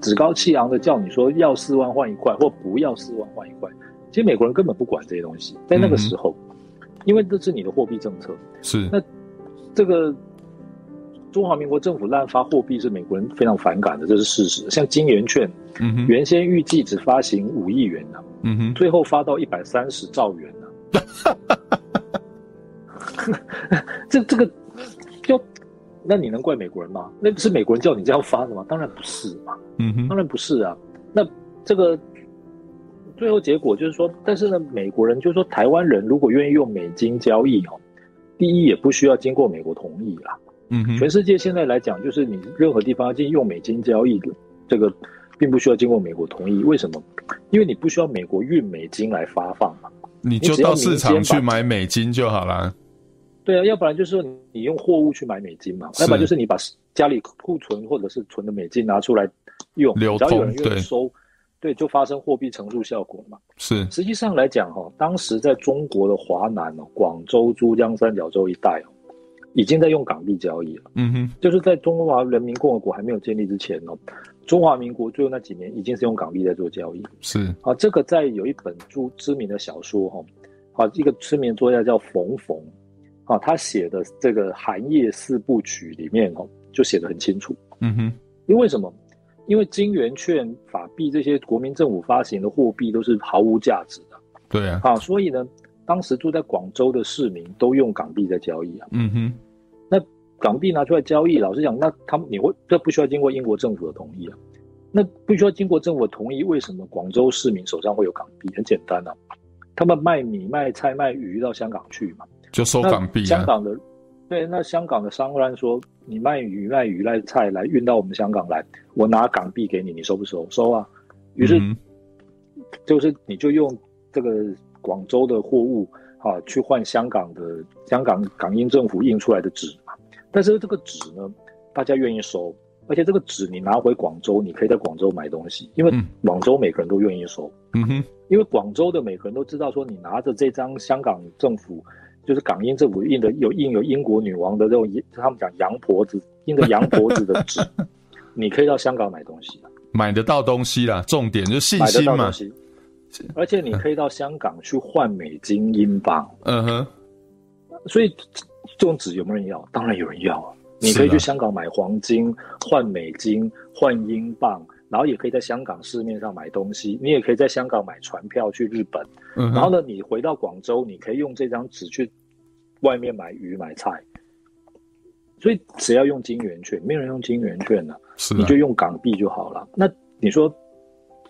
趾高气昂的叫你说要四万换一块，或不要四万换一块。其实美国人根本不管这些东西，在那个时候，嗯、因为这是你的货币政策。是那这个中华民国政府滥发货币是美国人非常反感的，这是事实。像金圆券，嗯哼，原先预计只发行五亿元呢、啊，嗯哼，最后发到一百三十兆元呢、啊。[LAUGHS] 这这个就那你能怪美国人吗？那不是美国人叫你这样发的吗？当然不是嘛，嗯哼，当然不是啊。那这个。最后结果就是说，但是呢，美国人就是说，台湾人如果愿意用美金交易哦，第一也不需要经过美国同意啦。嗯，全世界现在来讲，就是你任何地方要进用美金交易的，这个并不需要经过美国同意。为什么？因为你不需要美国运美金来发放嘛，你就到市场去买美金就好了。对啊，要不然就是你用货物去买美金嘛，要不然就是你把家里库存或者是存的美金拿出来用，流，只要有人愿意收。对，就发生货币乘数效果嘛。是，实际上来讲哈，当时在中国的华南哦，广州、珠江三角洲一带哦，已经在用港币交易了。嗯哼，就是在中华人民共和国还没有建立之前哦，中华民国最后那几年已经是用港币在做交易。是啊，这个在有一本著知名的小说哈，啊，一个知名作家叫冯冯，啊，他写的这个《寒夜四部曲》里面哦，就写得很清楚。嗯哼，因为什么？因为金圆券、法币这些国民政府发行的货币都是毫无价值的，对啊，啊，所以呢，当时住在广州的市民都用港币在交易啊。嗯哼，那港币拿出来交易，老实讲，那他们你会这不需要经过英国政府的同意啊？那不需要经过政府的同意，为什么广州市民手上会有港币？很简单啊，他们卖米、卖菜、卖鱼到香港去嘛，就收港币啊。香港的。对，那香港的商人说：“你卖鱼、卖鱼、卖菜来运到我们香港来，我拿港币给你，你收不收？收啊。”于是，嗯、就是你就用这个广州的货物啊，去换香港的香港港英政府印出来的纸嘛。但是这个纸呢，大家愿意收，而且这个纸你拿回广州，你可以在广州买东西，因为广州每个人都愿意收。嗯哼，因为广州的每个人都知道说，你拿着这张香港政府。就是港英政府印的有印有英国女王的这种，他们讲洋婆子印的洋婆子的纸，[LAUGHS] 你可以到香港买东西，买得到东西啦。重点就是信心嘛。而且你可以到香港去换美金、英镑。嗯哼。所以这种纸有没有人要？当然有人要啊。你可以去香港买黄金换美金换英镑，然后也可以在香港市面上买东西。你也可以在香港买船票去日本。嗯。然后呢，你回到广州，你可以用这张纸去。外面买鱼买菜，所以只要用金圆券？没有人用金圆券呢、你就用港币就好了。那你说，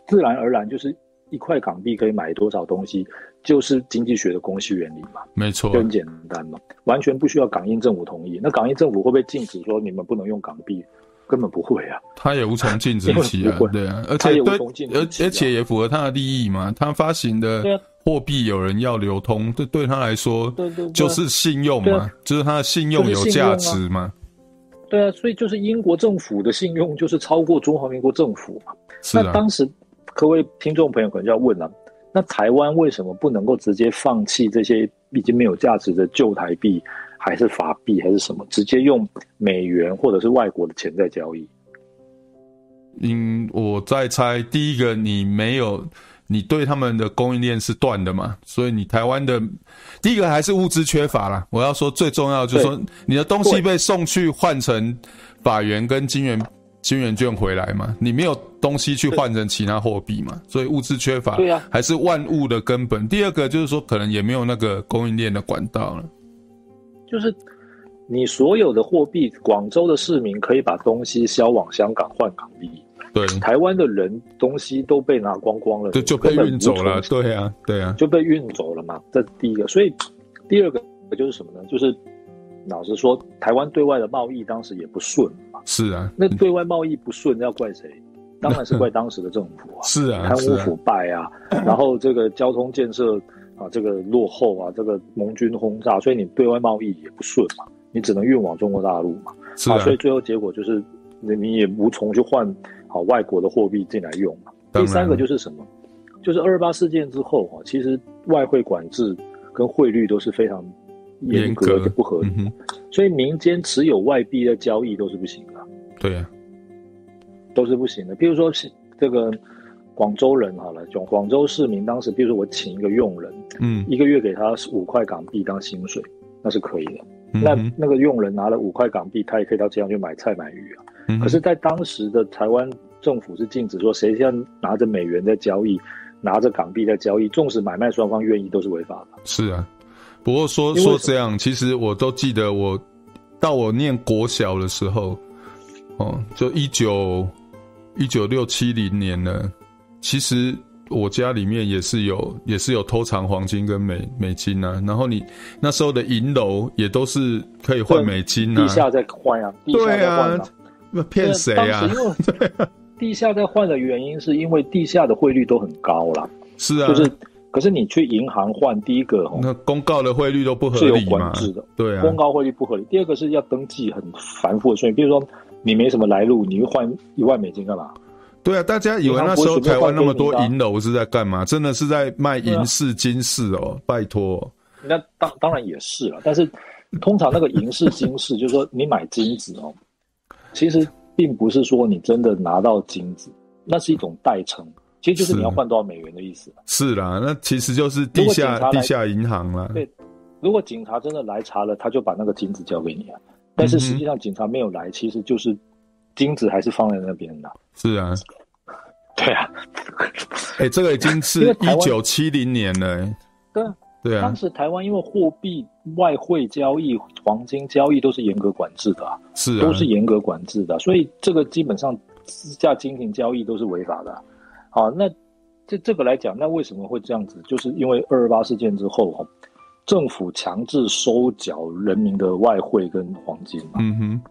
自然而然就是一块港币可以买多少东西，就是经济学的公式原理嘛。没错，就很简单嘛，完全不需要港英政府同意。那港英政府会不会禁止说你们不能用港币？根本不会啊，他也无从禁止起啊，对啊，而且对，而而且也符合他的利益嘛。他发行的货币有人要流通，这对他来说，对对，就是信用嘛，就是他的信用有价值嘛。对啊，所以就是英国政府的信用就是超过中华民国政府嘛。那当时各位听众朋友可能就要问了，那台湾为什么不能够直接放弃这些已经没有价值的旧台币？还是法币还是什么？直接用美元或者是外国的钱在交易。嗯，我在猜，第一个你没有，你对他们的供应链是断的嘛？所以你台湾的第一个还是物资缺乏啦。我要说最重要就是说，你的东西被送去换成法元跟金元金元券回来嘛？你没有东西去换成其他货币嘛？所以物资缺乏，对啊，还是万物的根本。第二个就是说，可能也没有那个供应链的管道了。就是你所有的货币，广州的市民可以把东西销往香港换港币，对，台湾的人东西都被拿光光了，就，就被运走了，对啊，对啊，就被运走了嘛。这是第一个，所以第二个就是什么呢？就是老实说，台湾对外的贸易当时也不顺嘛。是啊，那对外贸易不顺要怪谁？当然是怪当时的政府啊，[LAUGHS] 是啊，贪污腐败啊，然后这个交通建设。啊，这个落后啊，这个盟军轰炸，所以你对外贸易也不顺嘛，你只能运往中国大陆嘛，是啊，啊，所以最后结果就是你你也无从去换好外国的货币进来用嘛。第三个就是什么？就是二二八事件之后啊，其实外汇管制跟汇率都是非常严格的不合理，嗯，所以民间持有外币的交易都是不行的。对啊，都是不行的。比如说是这个广州人好了，广广州市民当时，比如说我请一个佣人，嗯，一个月给他五块港币当薪水，那是可以的。嗯、那那个佣人拿了五块港币，他也可以到街上去买菜买鱼啊。嗯、可是，在当时的台湾政府是禁止说，谁现在拿着美元在交易，拿着港币在交易，纵使买卖双方愿意，都是违法的。是啊，不过说说这样，其实我都记得我，我到我念国小的时候，哦，就一九一九六七零年呢，其实。我家里面也是有，也是有偷藏黄金跟美美金啊。然后你那时候的银楼也都是可以换美金啊。地下在换啊，地下在换啊。那骗谁啊？对啊，地下在换的原因是因为地下的汇率都很高啦。是啊，就是可是你去银行换，第一个那公告的汇率都不合理，是有管制的。对啊，公告汇率不合理。第二个是要登记很繁复的，所以比如说你没什么来路，你会换一万美金干嘛？对啊，大家以为那时候台湾那么多银楼是在干嘛？真的是在卖银饰、金饰哦，拜托。那当当然也是了，但是通常那个银饰、金饰，[LAUGHS] 就是说你买金子哦，其实并不是说你真的拿到金子，那是一种代称，其实就是你要换多少美元的意思。是啦，那其实就是地下地下银行啦。对，如果警察真的来查了，他就把那个金子交给你啊。但是实际上警察没有来，其实就是。金子还是放在那边的。是啊，对啊，哎、欸，这个已经 [LAUGHS] 是一九七零年了、欸。对啊，对啊。当时台湾因为货币、外汇交易、黄金交易都是严格管制的，是啊，都是严格管制的，所以这个基本上私下金钱交易都是违法的。好，那这这个来讲，那为什么会这样子？就是因为二二八事件之后，政府强制收缴人民的外汇跟黄金嘛。嗯哼。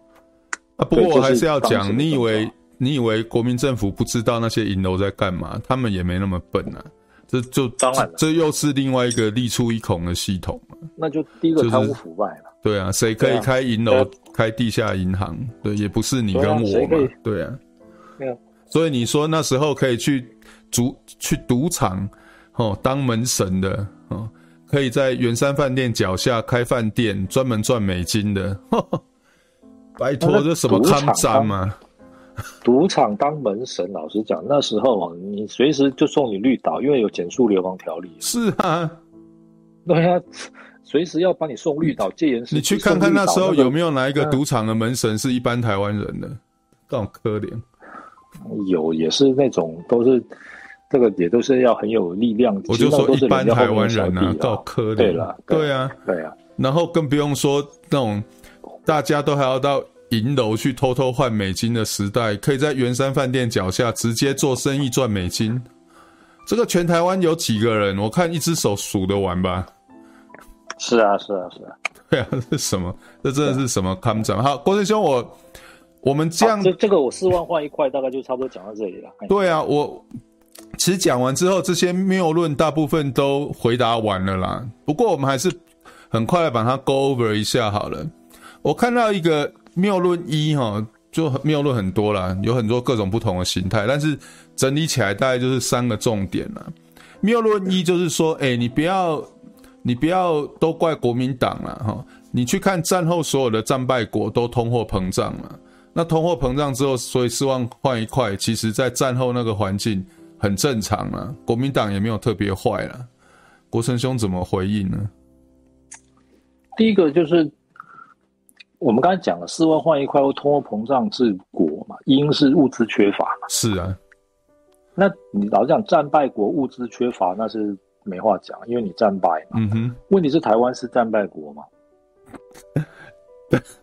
啊，不过我还是要讲，你以为你以为国民政府不知道那些银楼在干嘛？他们也没那么笨啊！这就当然了，这又是另外一个利出一孔的系统嘛。那就第一个贪污腐败了。对啊，谁可以开银楼、开地下银行？对，也不是你跟我嘛。对啊。对啊。所以你说那时候可以去赌去赌场哦，当门神的哦，可以在圆山饭店脚下开饭店，专门赚美金的。呵呵拜托，这什么抗战吗？赌场当门神，老实讲，那时候啊，你随时就送你绿岛，因为有减速流氓条例。是啊，对啊，随时要把你送绿岛戒严。你去看看那时候有没有哪一个赌场的门神是一般台湾人的？这种可怜。有，也是那种都是这个，也都是要很有力量。我就说一般台湾人啊，够可怜。对了，对啊，对啊。然后更不用说那种。大家都还要到银楼去偷偷换美金的时代，可以在圆山饭店脚下直接做生意赚美金。这个全台湾有几个人？我看一只手数得完吧。是啊，是啊，是啊。[LAUGHS] 对啊，这是什么？这真的是什么抗战？好，国成兄，我我们这样，这这个我四万换一块，大概就差不多讲到这里了。对啊，我其实讲完之后，这些谬论大部分都回答完了啦。不过我们还是很快的把它 go over 一下好了。我看到一个谬论一哈，就谬论很多啦，有很多各种不同的形态，但是整理起来大概就是三个重点啦。谬论一就是说，哎、欸，你不要，你不要都怪国民党了哈，你去看战后所有的战败国都通货膨胀了，那通货膨胀之后，所以四万换一块，其实在战后那个环境很正常啊，国民党也没有特别坏了。国成兄怎么回应呢？第一个就是。我们刚才讲了，四万换一块，或通货膨胀治国嘛，因是物资缺乏嘛。是啊，那你老是讲，战败国物资缺乏，那是没话讲，因为你战败嘛。嗯哼。问题是台湾是战败国嘛？[LAUGHS]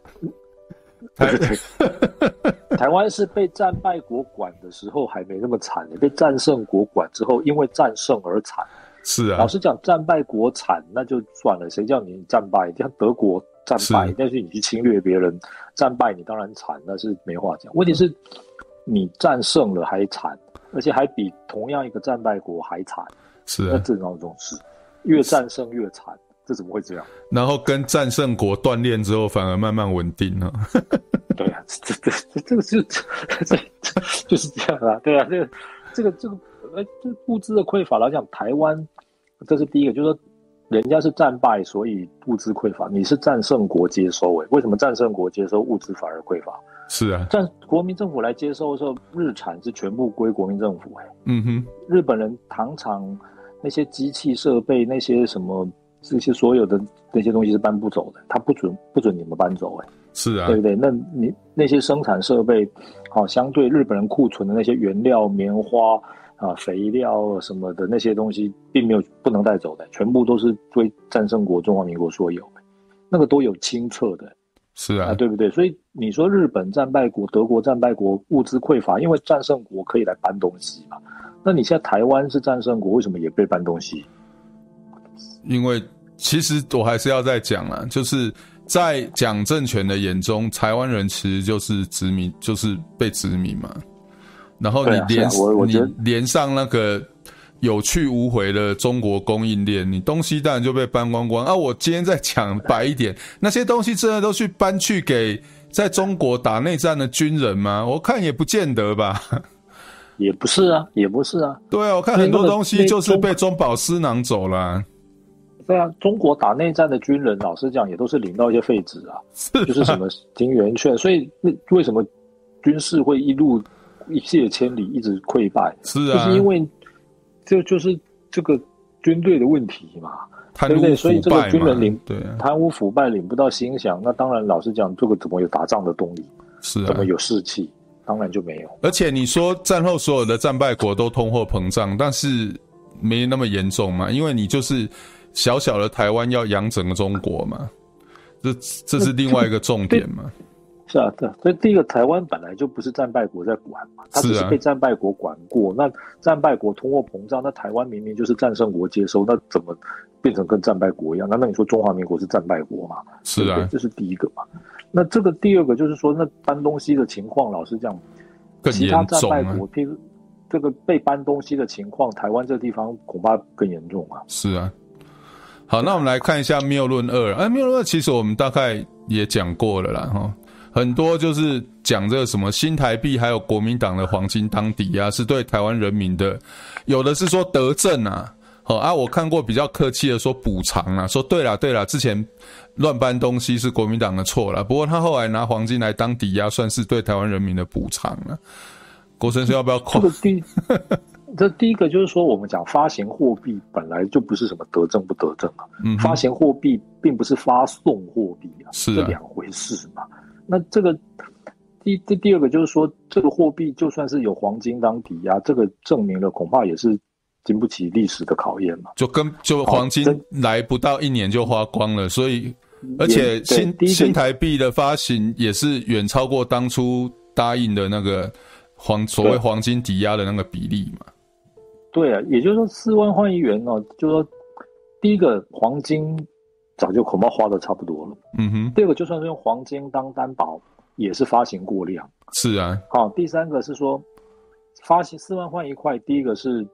对对对。[LAUGHS] 台湾是被战败国管的时候还没那么惨，被战胜国管之后，因为战胜而惨。是啊。老实讲，战败国惨那就算了，谁叫你战败？像德国。战败，但是你去侵略别人，战败你当然惨，那是没话讲。问题是，你战胜了还惨，而且还比同样一个战败国还惨，是啊，那这种事，越战胜越惨，这怎么会这样？然后跟战胜国锻炼之后，反而慢慢稳定了。[LAUGHS] 对啊，这这这这个是这这就是这样啊，对啊，这个这个这个呃，这物资的匮乏来讲，台湾这是第一个，就是说。人家是战败，所以物资匮乏。你是战胜国接收，诶，为什么战胜国接收物资反而匮乏？是啊，在国民政府来接收的时候，日产是全部归国民政府哎、欸。嗯哼，日本人糖厂那些机器设备那些什么这些所有的那些东西是搬不走的，他不准不准你们搬走哎、欸。是啊，对不对？那你那些生产设备，好、哦，相对日本人库存的那些原料、棉花啊、肥料什么的那些东西，并没有不能带走的，全部都是归战胜国中华民国所有，那个都有清册的。是啊，啊，对不对？所以你说日本战败国、德国战败国，物资匮乏，因为战胜国可以来搬东西嘛。那你现在台湾是战胜国，为什么也被搬东西？因为其实我还是要再讲啦，就是。在蒋政权的眼中，台湾人其实就是殖民，就是被殖民嘛。然后你连、啊啊、你连上那个有去无回的中国供应链，你东西当然就被搬光光啊！我今天再讲白一点，那些东西真的都去搬去给在中国打内战的军人吗？我看也不见得吧。也不是啊，也不是啊。对啊，我看很多东西就是被中饱私囊走了、啊。对啊，中国打内战的军人，老实讲也都是领到一些废纸啊，就是什么金元券，所以那为什么军事会一路一泻千里，一直溃败？是啊，就是因为这就是这个军队的问题嘛，对不对？所以这个军人领对贪污腐败领不到薪饷，那当然老实讲，这个怎么有打仗的动力？是啊，怎么有士气？当然就没有。而且你说战后所有的战败国都通货膨胀，但是没那么严重嘛，因为你就是。小小的台湾要养整个中国嘛？这这是另外一个重点嘛？是啊，对，所以第一个台湾本来就不是战败国在管嘛，它只是被战败国管过。那战败国通货膨胀，那台湾明明就是战胜国接收，那怎么变成跟战败国一样？那那你说中华民国是战败国嘛？是啊，这是第一个嘛。那这个第二个就是说，那搬东西的情况，老实讲，其他战败国譬如这个被搬东西的情况，台湾这个地方恐怕更严重啊。是啊。好，那我们来看一下谬论二。哎，谬论二其实我们大概也讲过了啦，哈，很多就是讲这个什么新台币还有国民党的黄金当抵押是对台湾人民的，有的是说德政啊，好啊，我看过比较客气的说补偿啊，说对了对了，之前乱搬东西是国民党的错啦，不过他后来拿黄金来当抵押，算是对台湾人民的补偿了。国生说要不要夸？这第一个就是说，我们讲发行货币本来就不是什么得政不得政啊，嗯，发行货币并不是发送货币啊，是啊两回事嘛。那这个第第第二个就是说，这个货币就算是有黄金当抵押，这个证明了恐怕也是经不起历史的考验嘛。就跟就黄金来不到一年就花光了，所以而且新新台币的发行也是远超过当初答应的那个黄所谓黄金抵押的那个比例嘛。对啊，也就是说四万换一元哦，就是说第一个黄金早就恐怕花的差不多了，嗯哼。第二个就算是用黄金当担保，也是发行过量。是啊。好，第三个是说发行四万换一块，第一个是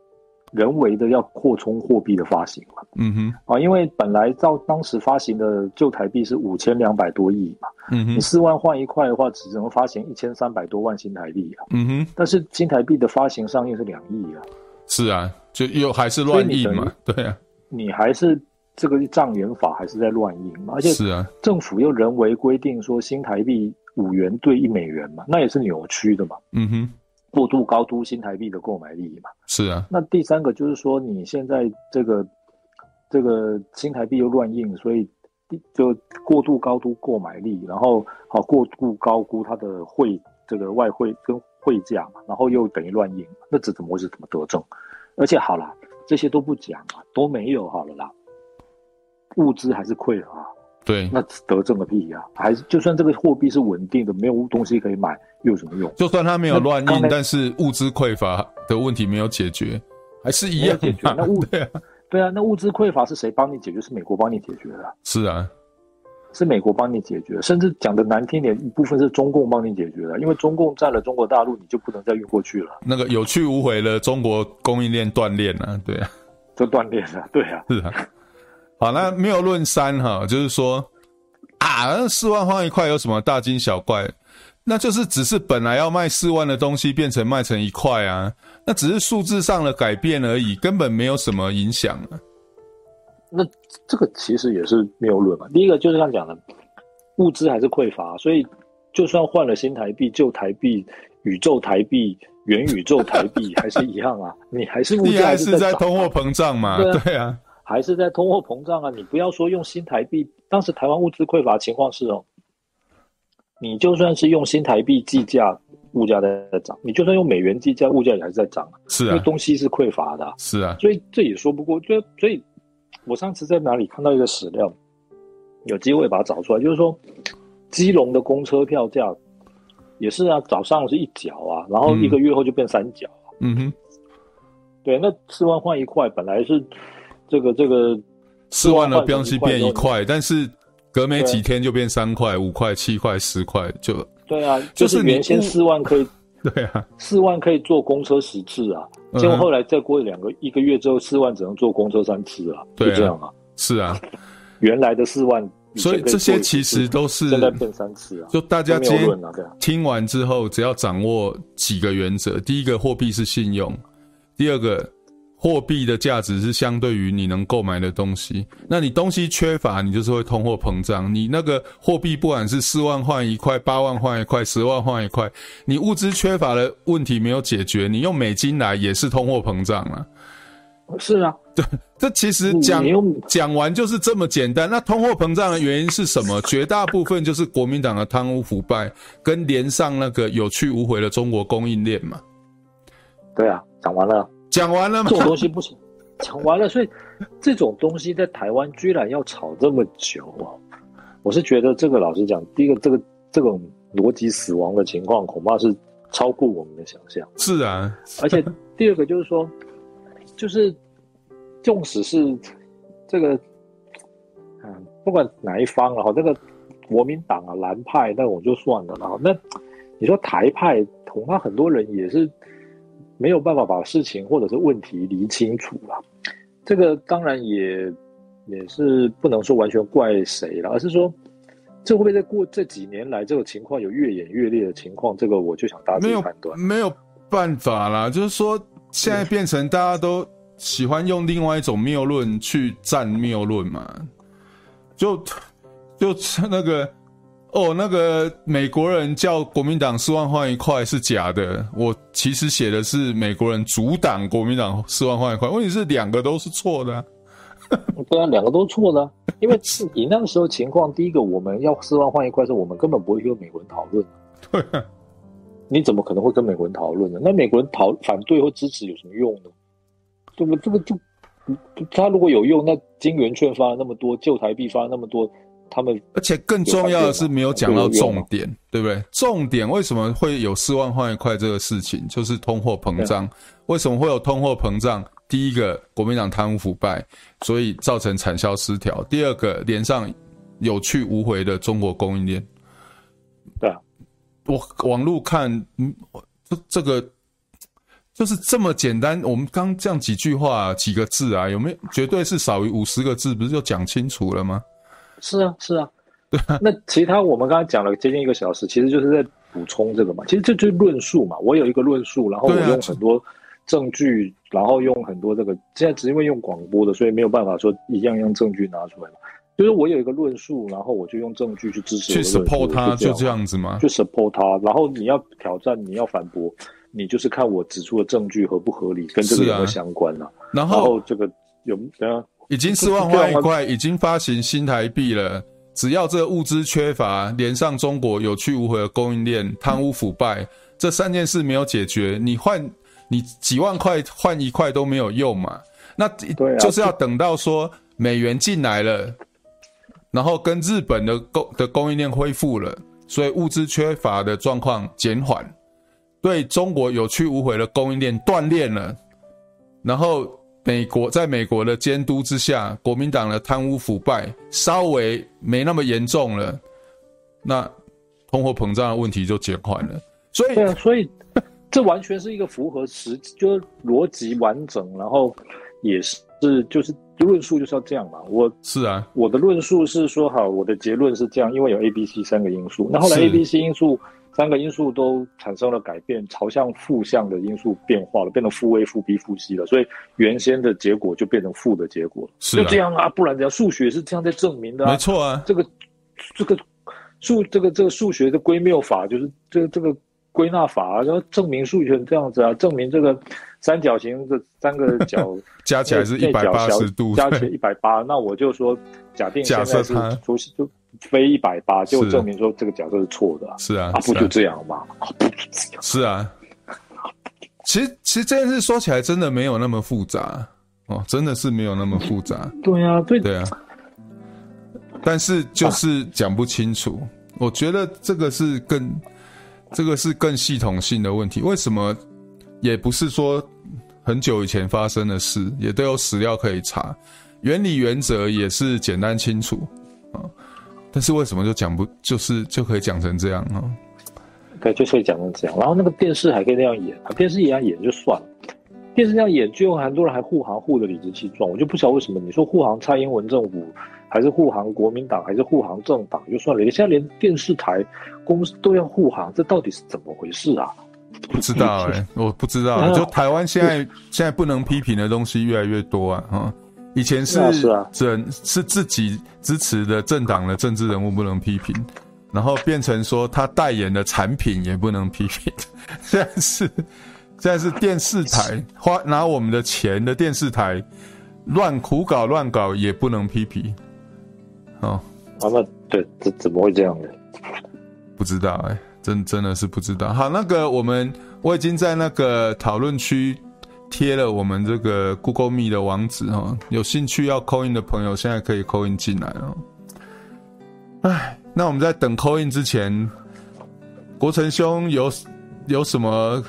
人为的要扩充货币的发行嘛，嗯哼。啊，因为本来照当时发行的旧台币是五千两百多亿嘛，嗯哼。你四万换一块的话，只能发行一千三百多万新台币啊，嗯哼。但是新台币的发行上限是两亿啊。是啊，就又还是乱印嘛，对啊，你还是这个障眼法还是在乱印嘛，而且是啊，政府又人为规定说新台币五元兑一美元嘛，那也是扭曲的嘛，嗯哼，过度高估新台币的购买力嘛，是啊，那第三个就是说你现在这个这个新台币又乱印，所以就过度高估购买力，然后好过度高估它的汇这个外汇跟。汇价嘛，然后又等于乱印，那这怎么会是怎么得政？而且好了，这些都不讲啊，都没有好了啦，物资还是匮乏，对，那得政个屁呀、啊！还是就算这个货币是稳定的，没有东西可以买，又有什么用？就算它没有乱印，但是物资匮乏的问题没有解决，还是一样解决。那物 [LAUGHS] 对啊，对啊，那物资匮乏是谁帮你解决？是美国帮你解决的。是啊。是美国帮你解决，甚至讲的难听点，一部分是中共帮你解决的，因为中共占了中国大陆，你就不能再运过去了。那个有去无回的中国供应链断裂了，对啊，[LAUGHS] 就断裂了，对啊，是啊。好，那谬论三哈，就是说啊，四万换一块有什么大惊小怪？那就是只是本来要卖四万的东西变成卖成一块啊，那只是数字上的改变而已，根本没有什么影响啊。那这个其实也是谬论嘛。第一个就是像讲的，物资还是匮乏，所以就算换了新台币、旧台币、宇宙台币、元宇宙台币，还是一样啊，你还是物价还是在通货膨胀嘛？对啊，还是在通货膨胀啊！你不要说用新台币，当时台湾物资匮乏情况是哦，你就算是用新台币计价。物价在涨，你就算用美元计价，物价也还是在涨。是啊，因为东西是匮乏的。是啊，所以这也说不过。就所以，我上次在哪里看到一个史料，有机会把它找出来，就是说，基隆的公车票价也是啊，早上是一角啊，然后一个月后就变三角。嗯哼，对，那四万换一块，本来是这个这个四万的标是变一块，但是隔没几天就变三块、五块、七块、十块就。对啊，就是原先四万可以，[LAUGHS] 对啊，四万可以坐公车十次啊，结果后来再过两个一个月之后，四万只能坐公车三次啊，就这样啊，是啊，[LAUGHS] 原来的四万，所以这些其实都是现在变三次啊，就大家今天听完之后，只要掌握几个原则：第一个，货币是信用；第二个。货币的价值是相对于你能购买的东西，那你东西缺乏，你就是会通货膨胀。你那个货币不管是四万换一块、八万换一块、十万换一块，你物资缺乏的问题没有解决，你用美金来也是通货膨胀了。是啊，对，这其实讲讲完就是这么简单。那通货膨胀的原因是什么？绝大部分就是国民党的贪污腐败，跟连上那个有去无回的中国供应链嘛。对啊，讲完了。讲完了吗？这种东西不行，讲完了。所以这种东西在台湾居然要吵这么久啊！我是觉得这个老实讲，第一个这个这种逻辑死亡的情况，恐怕是超过我们的想象。是啊，而且第二个就是说，就是纵使是这个，嗯，不管哪一方啊，这个国民党啊蓝派，那我就算了啦。那你说台派，恐怕很多人也是。没有办法把事情或者是问题理清楚了，这个当然也也是不能说完全怪谁了，而是说这会不会在过这几年来这个情况有越演越烈的情况？这个我就想大致判断。没有办法啦，就是说现在变成大家都喜欢用另外一种谬论去战谬论嘛，就就那个。哦，那个美国人叫国民党四万换一块是假的，我其实写的是美国人阻挡国民党四万换一块，问题是两个都是错的啊。[LAUGHS] 对啊，两个都错的，因为是你那个时候情况，第一个我们要四万换一块的时，我们根本不会跟美国人讨论。对啊，你怎么可能会跟美国人讨论呢？那美国人讨反对或支持有什么用呢？这个这个就他如果有用，那金圆券发了那么多，旧台币发了那么多。他们，而且更重要的是没有讲到重点，对不对？重点为什么会有四万换一块这个事情？就是通货膨胀。为什么会有通货膨胀？第一个，国民党贪污腐败，所以造成产销失调；第二个，连上有去无回的中国供应链。对啊，我网络看，嗯，这这个就是这么简单。我们刚这样几句话几个字啊，有没有绝对是少于五十个字？不是就讲清楚了吗？是啊，是啊，对啊。那其他我们刚才讲了接近一个小时，其实就是在补充这个嘛。其实这就是论述嘛。我有一个论述，然后我用很多证据，啊、然后用很多这个。现在只因为用广播的，所以没有办法说一样一样证据拿出来嘛。就是我有一个论述，然后我就用证据去支持去 support 他，就这样子吗？就 support 他，然后你要挑战，你要反驳，你就是看我指出的证据合不合理，跟这个有没有相关了、啊啊。然后这个有怎样？已经四万换一块，已经发行新台币了。只要这个物资缺乏，连上中国有去无回的供应链，贪污腐败，这三件事没有解决，你换你几万块换一块都没有用嘛。那就是要等到说美元进来了，然后跟日本的供的供应链恢复了，所以物资缺乏的状况减缓，对中国有去无回的供应链断裂了，然后。美国在美国的监督之下，国民党的贪污腐败稍微没那么严重了，那通货膨胀的问题就减缓了。所以，对啊，所以这完全是一个符合实际，就是逻辑完整，然后也是就是论述就是要这样嘛。我是啊，我的论述是说好，我的结论是这样，因为有 A、B、C 三个因素，那后来 A、B、C 因素。三个因素都产生了改变，朝向负向的因素变化了，变成负 A、负 B、负 C 了，所以原先的结果就变成负的结果了。是啊，就这样啊，不然怎样，数学是这样在证明的啊。没错啊，这个这个数这个这个数学的归谬法就是这个这个归纳法，然后证明数学这样子啊，证明这个三角形的三个角 [LAUGHS] 加起来是一百八十度，加起来一百八，那我就说假定现在是出就非一百八，就证明说这个假设是错的，是啊，啊不就这样吗？是啊，其实其实这件事说起来真的没有那么复杂哦，真的是没有那么复杂，对啊，对对啊。但是就是讲不清楚，啊、我觉得这个是更，这个是更系统性的问题。为什么？也不是说很久以前发生的事，也都有史料可以查，原理原则也是简单清楚啊。但是为什么就讲不，就是就可以讲成这样啊？对，就可以讲成这样。然后那个电视还可以那样演，电视也要演就算了，电视那样演，最后很多人还护航护的理直气壮，我就不晓得为什么你说护航蔡英文政府。还是护航国民党，还是护航政党，就算了。现在连电视台公司都要护航，这到底是怎么回事啊？不知道哎、欸，我不知道。[LAUGHS] 就台湾现在现在不能批评的东西越来越多啊！哈，以前是是自己支持的政党的政治人物不能批评，然后变成说他代言的产品也不能批评。[LAUGHS] 现在是现在是电视台花拿我们的钱的电视台乱胡搞乱搞也不能批评。哦，啊，那对，这怎么会这样呢？不知道哎、欸，真真的是不知道。好，那个我们我已经在那个讨论区贴了我们这个 Google Meet 的网址哈，有兴趣要 call in 的朋友现在可以 call in 进来哦。哎，那我们在等 call in 之前，国成兄有有什么？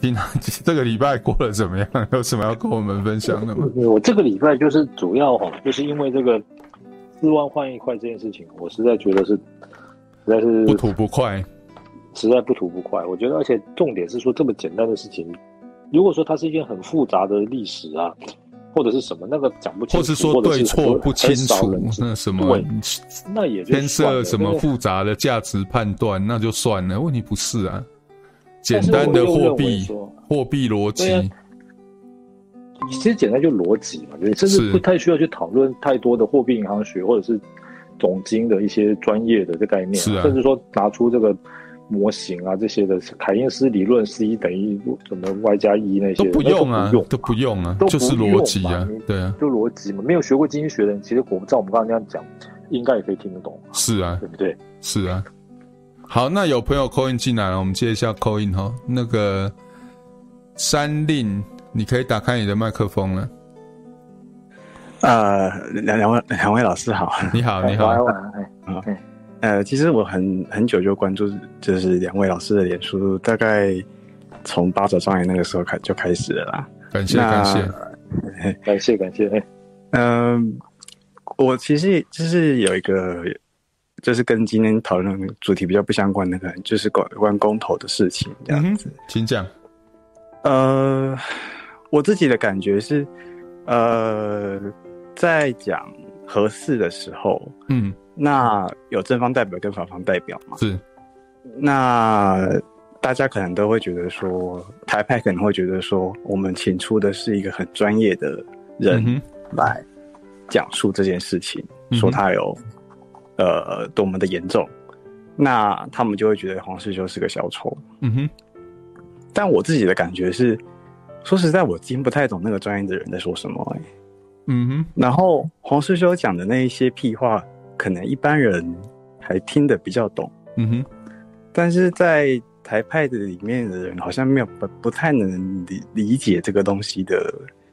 平常 [LAUGHS] 这个礼拜过得怎么样？[LAUGHS] 有什么要跟我们分享的吗？我这个礼拜就是主要哈，就是因为这个。四万换一块这件事情，我实在觉得是，实在是不吐不快，实在不吐不快。我觉得，而且重点是说这么简单的事情，如果说它是一件很复杂的历史啊，或者是什么那个讲不清楚，或是说对错不清楚，那什么，那也牵涉什么复杂的价值判断，那就算了。问题不是啊，简单的货币货币逻辑。其实简单就逻辑嘛，你甚至不太需要去讨论太多的货币银行学或者是总经的一些专业的这概念，是啊，甚至说拿出这个模型啊这些的凯因斯理论 C 等于什么 Y 加一那些都不用啊，都不用啊，就是逻辑啊，对啊，就逻辑嘛。没有学过经济学的人，其实我们照我们刚刚那样讲，应该也可以听得懂。是啊，对不对？是啊。好，那有朋友 call in 进来了，我们接一下 call in 哈。那个三令。你可以打开你的麦克风了。呃，两两位两位老师好，你好，你好，好，呃，其实我很很久就关注，就是两位老师的脸书，大概从八爪状元那个时候开就开始了啦。感谢感谢，[LAUGHS] 感谢感谢。嗯，我其实就是有一个，就是跟今天讨论主题比较不相关的，可能就是关关公投的事情这样子，请讲。呃。我自己的感觉是，呃，在讲合适的时候，嗯，那有正方代表跟反方代表嘛？是。那大家可能都会觉得说，台派可能会觉得说，我们请出的是一个很专业的人来讲述这件事情，嗯、说他有呃多么的严重，那他们就会觉得黄世修是个小丑。嗯哼。但我自己的感觉是。说实在，我听不太懂那个专业的人在说什么。嗯哼。然后黄世修讲的那一些屁话，可能一般人还听得比较懂。嗯哼。但是在台派的里面的人，好像没有不不太能理理解这个东西的，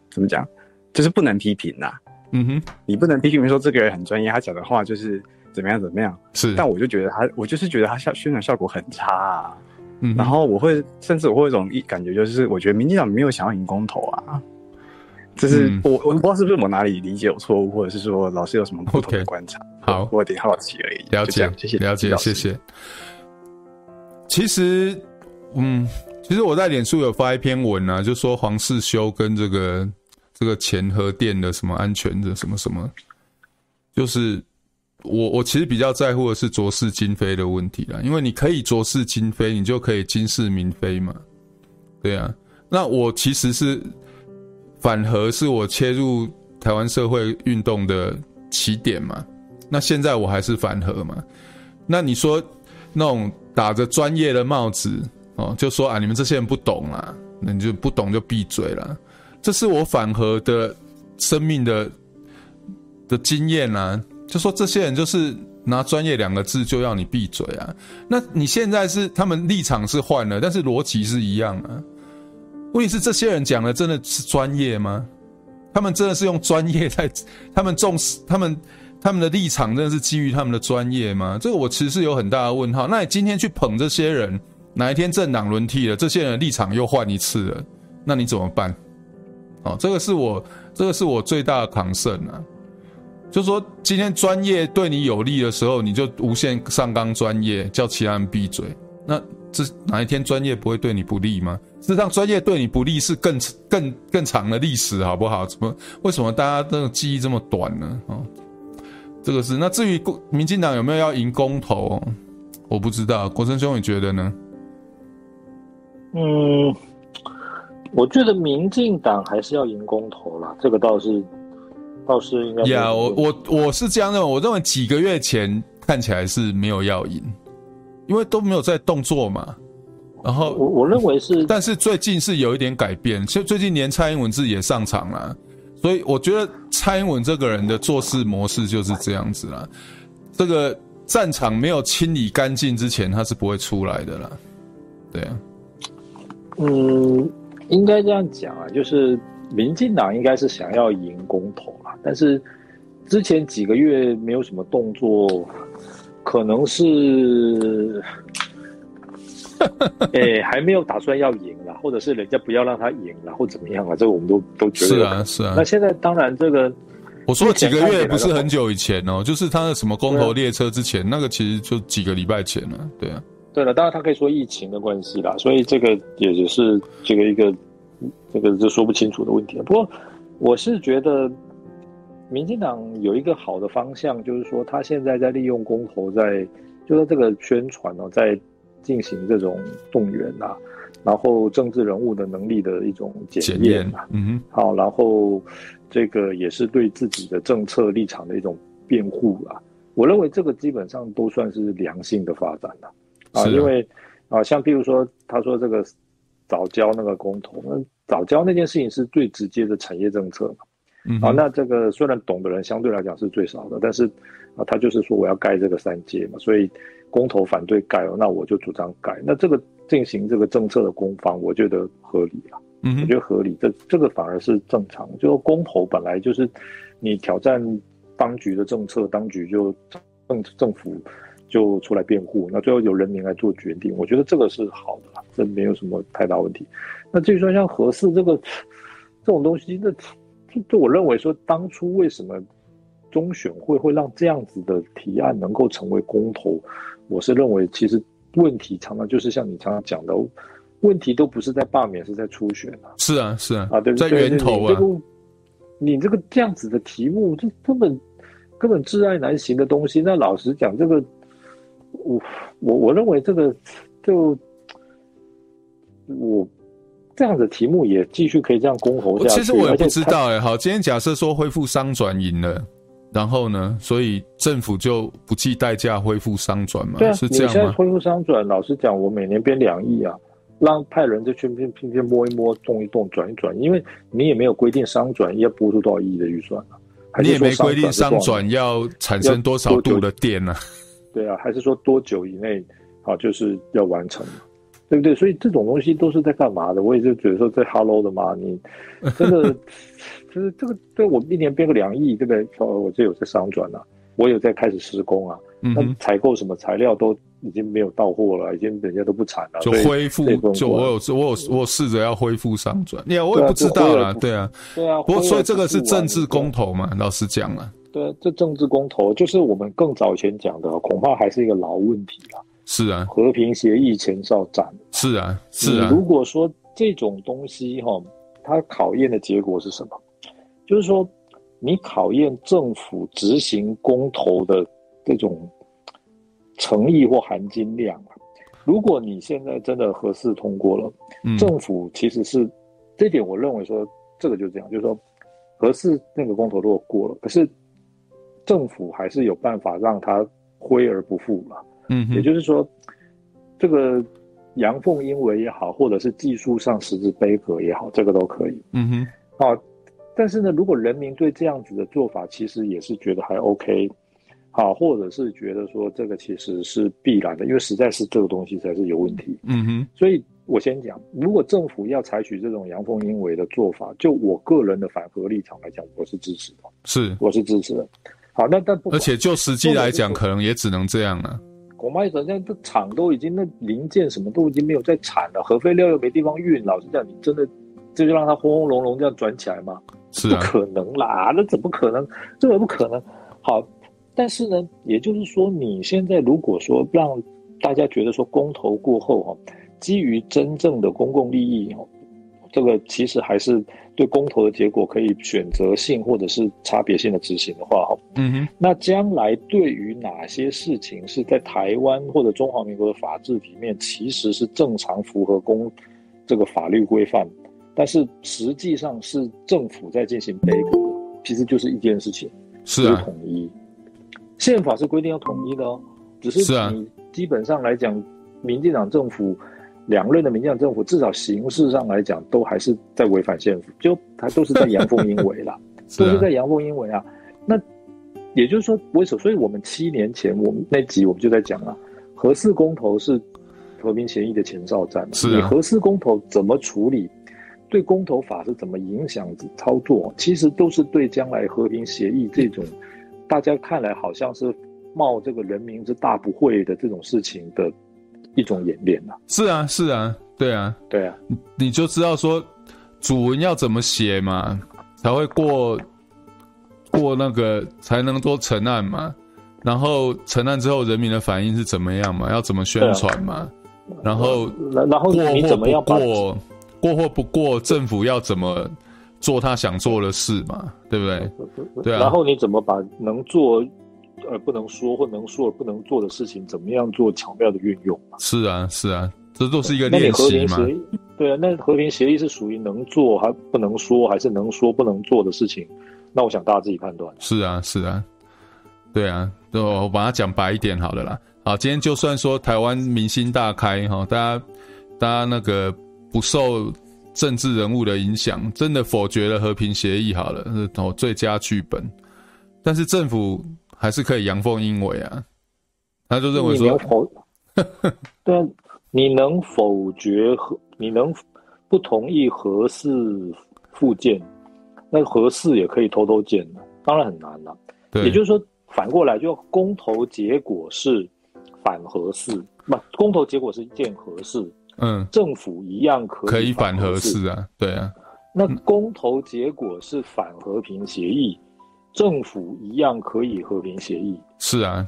怎么讲？就是不能批评呐。嗯哼。你不能批评说这个人很专业，他讲的话就是怎么样怎么样。是。但我就觉得他，我就是觉得他效宣传效果很差啊。嗯、然后我会，甚至我会有一种一感觉，就是我觉得民进党没有想要赢公投啊，就是我、嗯、我不知道是不是我哪里理解有错误，或者是说老师有什么不同的观察。Okay, 好，我有点好奇而已。了解，谢谢，了解，谢谢。其实，嗯，其实我在脸书有发一篇文啊，就说黄世修跟这个这个前核电的什么安全的什么什么，就是。我我其实比较在乎的是浊世今非的问题啦，因为你可以浊世今非，你就可以今世明非嘛，对啊。那我其实是反核，是我切入台湾社会运动的起点嘛。那现在我还是反核嘛。那你说那种打着专业的帽子哦，就说啊，你们这些人不懂啊，那你就不懂就闭嘴了。这是我反核的生命的的经验啊，就说这些人就是拿专业两个字就要你闭嘴啊。那你现在是他们立场是换了，但是逻辑是一样啊。问题是这些人讲的真的是专业吗？他们真的是用专业在，他们重视他们。他们的立场真的是基于他们的专业吗？这个我其实是有很大的问号。那你今天去捧这些人，哪一天政党轮替了，这些人立场又换一次了，那你怎么办？哦，这个是我这个是我最大的 concern 啊。就说，今天专业对你有利的时候，你就无限上纲专业，叫其他人闭嘴。那这哪一天专业不会对你不利吗？事实上，专业对你不利是更更更长的历史，好不好？怎么为什么大家这个记忆这么短呢？哦。这个是那至于民进党有没有要赢公投，我不知道。国生兄，你觉得呢？嗯，我觉得民进党还是要赢公投啦，这个倒是倒是应该。呀，我我我是这样认为，我认为几个月前看起来是没有要赢，因为都没有在动作嘛。然后我我认为是，但是最近是有一点改变，其实最近连蔡英文自己也上场了。所以我觉得蔡英文这个人的做事模式就是这样子啦，这个战场没有清理干净之前，他是不会出来的啦。对啊，嗯，应该这样讲啊，就是民进党应该是想要赢公投啦，但是之前几个月没有什么动作，可能是。哎、欸，还没有打算要赢了，或者是人家不要让他赢了，或怎么样啊？这个我们都都觉得是啊，是啊。那现在当然这个，我说几个月不是很久以前哦，就是他的什么公投列车之前，那个其实就几个礼拜前了，对啊。对了，当然他可以说疫情的关系啦，所以这个也也是这个一个这个就说不清楚的问题。不过我是觉得，民进党有一个好的方向，就是说他现在在利用公投在，在就是这个宣传哦，在。进行这种动员啊，然后政治人物的能力的一种检验啊，嗯哼，好，然后这个也是对自己的政策立场的一种辩护啊。我认为这个基本上都算是良性的发展了啊，啊，因为啊，像譬如说他说这个早教那个公投，那藻礁那件事情是最直接的产业政策嘛，嗯，啊，那这个虽然懂的人相对来讲是最少的，但是啊，他就是说我要盖这个三阶嘛，所以。公投反对盖哦，那我就主张盖。那这个进行这个政策的攻防，我觉得合理啊。嗯，我觉得合理。这这个反而是正常。就公投本来就是你挑战当局的政策，当局就政政府就出来辩护，那最后由人民来做决定。我觉得这个是好的，这没有什么太大问题。那至于说像合适这个这种东西，那就就我认为说，当初为什么中选会会让这样子的提案能够成为公投？我是认为，其实问题常常就是像你常常讲的，问题都不是在罢免，是在初选啊。是啊，是啊，啊，对不对？在源头啊。你这个这样子的题目，这根本根本挚爱难行的东西。那老实讲，这个我我我认为这个就我这样的题目也继续可以这样公投下去。其实我也不知道哎。好，今天假设说恢复商转赢了。然后呢？所以政府就不计代价恢复商转嘛？对啊，是这样现在恢复商转，老实讲，我每年编两亿啊，让派人就去偏偏偏摸一摸、动一动、转一转，因为你也没有规定商转要拨出多少亿的预算啊，你也没规定商转要产生多少度的电啊？对啊，还是说多久以内啊，就是要完成，对不对？所以这种东西都是在干嘛的？我也就觉得说，在 Hello 的嘛，你 [LAUGHS] 真的。就是这个，对我一年编个两亿，对不对？哦，我这有在商转了，我有在开始施工啊。嗯，那采购什么材料都已经没有到货了，已经人家都不产了，就恢复。就我有，我有，我有试着要恢复商转。你我也不知道啦，对啊，对啊。不过，所以这个是政治公投嘛？老实讲了，对，这政治公投就是我们更早前讲的，恐怕还是一个老问题了。是啊，和平协议前哨战。是啊，是啊。如果说这种东西哈，它考验的结果是什么？就是说，你考验政府执行公投的这种诚意或含金量啊。如果你现在真的合适通过了，政府其实是这点，我认为说这个就这样，就是说合适那个公投如果过了，可是政府还是有办法让它挥而不复嘛。嗯，也就是说，这个阳奉阴违也好，或者是技术上实质杯葛也好，这个都可以。嗯哼，好，但是呢，如果人民对这样子的做法其实也是觉得还 OK，好，或者是觉得说这个其实是必然的，因为实在是这个东西才是有问题。嗯哼，所以。我先讲，如果政府要采取这种阳奉阴违的做法，就我个人的反核立场来讲，我是支持的。是，我是支持的。好，那但不，而且就实际来讲，可能也只能这样了。恐怕现在这厂都已经那零件什么都已经没有在产了，核废料又没地方运，老实讲，你真的这就让它轰轰隆隆这样转起来吗？是啊，不可能啦，那怎么可能？这个不可能。好，但是呢，也就是说，你现在如果说让大家觉得说公投过后哈。基于真正的公共利益，这个其实还是对公投的结果可以选择性或者是差别性的执行的话，哈，嗯哼，那将来对于哪些事情是在台湾或者中华民国的法制里面其实是正常符合公这个法律规范，但是实际上是政府在进行背锅，其实就是一件事情，是啊，统一，宪法是规定要统一的哦，只是你基本上来讲，民进党政府。两任的民进党政府，至少形式上来讲，都还是在违反宪法，就他都是在阳奉阴违啦，[LAUGHS] 都是在阳奉阴违啊。那也就是说，为什么？所以我们七年前，我们那集我们就在讲啊，核四公投是和平协议的前哨战。是啊，你核四公投怎么处理？对公投法是怎么影响操作？其实都是对将来和平协议这种大家看来好像是冒这个人民之大不讳的这种事情的。一种演练呐，是啊，是啊，对啊，对啊，你就知道说主文要怎么写嘛，才会过过那个才能做成案嘛，然后成案之后人民的反应是怎么样嘛，要怎么宣传嘛，啊、然后然后你怎么过或不过过或不过，政府要怎么做他想做的事嘛，对不对？对啊，然后你怎么把能做。而不能说或能说而不能做的事情，怎么样做巧妙的运用？是啊，是啊，这都是一个练习嘛。对啊，那和平协议是属于能做还不能说，还是能说不能做的事情？那我想大家自己判断。是啊，是啊，对啊，我把它讲白一点好了啦。好，今天就算说台湾明星大开哈，大家大家那个不受政治人物的影响，真的否决了和平协议好了，是哦最佳剧本，但是政府。还是可以阳奉阴违啊，他就认为说，[LAUGHS] 对啊，你能否决和，你能不同意合适复建，那合适也可以偷偷建的，当然很难了。对，也就是说，反过来就公投结果是反合适，不，公投结果是建合适，嗯，政府一样可以可以反合适啊，对啊。那公投结果是反和平协议。政府一样可以和平协议，是啊，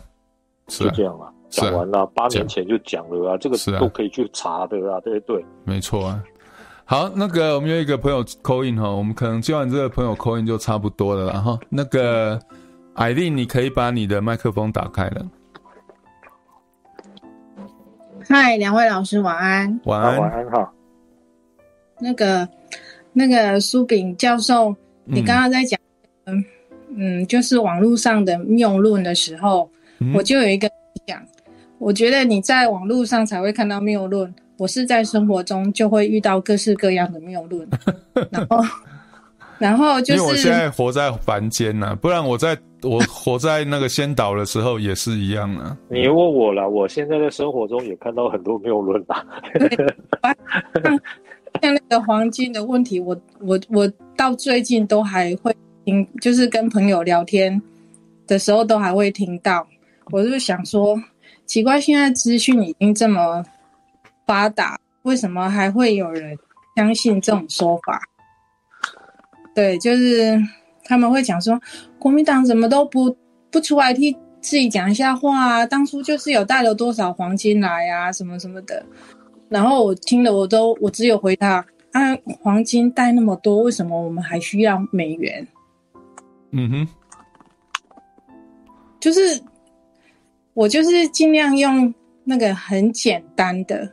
是这样啊，讲完了，八年前就讲了啊，这个都可以去查的啊，对对，没错啊。好，那个我们有一个朋友 call in 哈，我们可能接完这个朋友 call in 就差不多了啦哈。那个艾丽，你可以把你的麦克风打开了。嗨，两位老师晚安，晚安，晚安哈。那个那个苏炳教授，你刚刚在讲，嗯。嗯，就是网络上的谬论的时候，嗯、我就有一个讲，我觉得你在网络上才会看到谬论，我是在生活中就会遇到各式各样的谬论，[LAUGHS] 然后，然后就是因为我现在活在凡间呐、啊，不然我在我活在那个仙岛的时候也是一样啊。你问我了，我现在在生活中也看到很多谬论啊。[LAUGHS] 像像那个黄金的问题，我我我到最近都还会。听就是跟朋友聊天的时候，都还会听到。我就想说，奇怪，现在资讯已经这么发达，为什么还会有人相信这种说法？对，就是他们会讲说，国民党怎么都不不出来替自己讲一下话啊？当初就是有带了多少黄金来啊，什么什么的。然后我听了，我都我只有回答：啊，黄金带那么多，为什么我们还需要美元？嗯哼，就是我就是尽量用那个很简单的，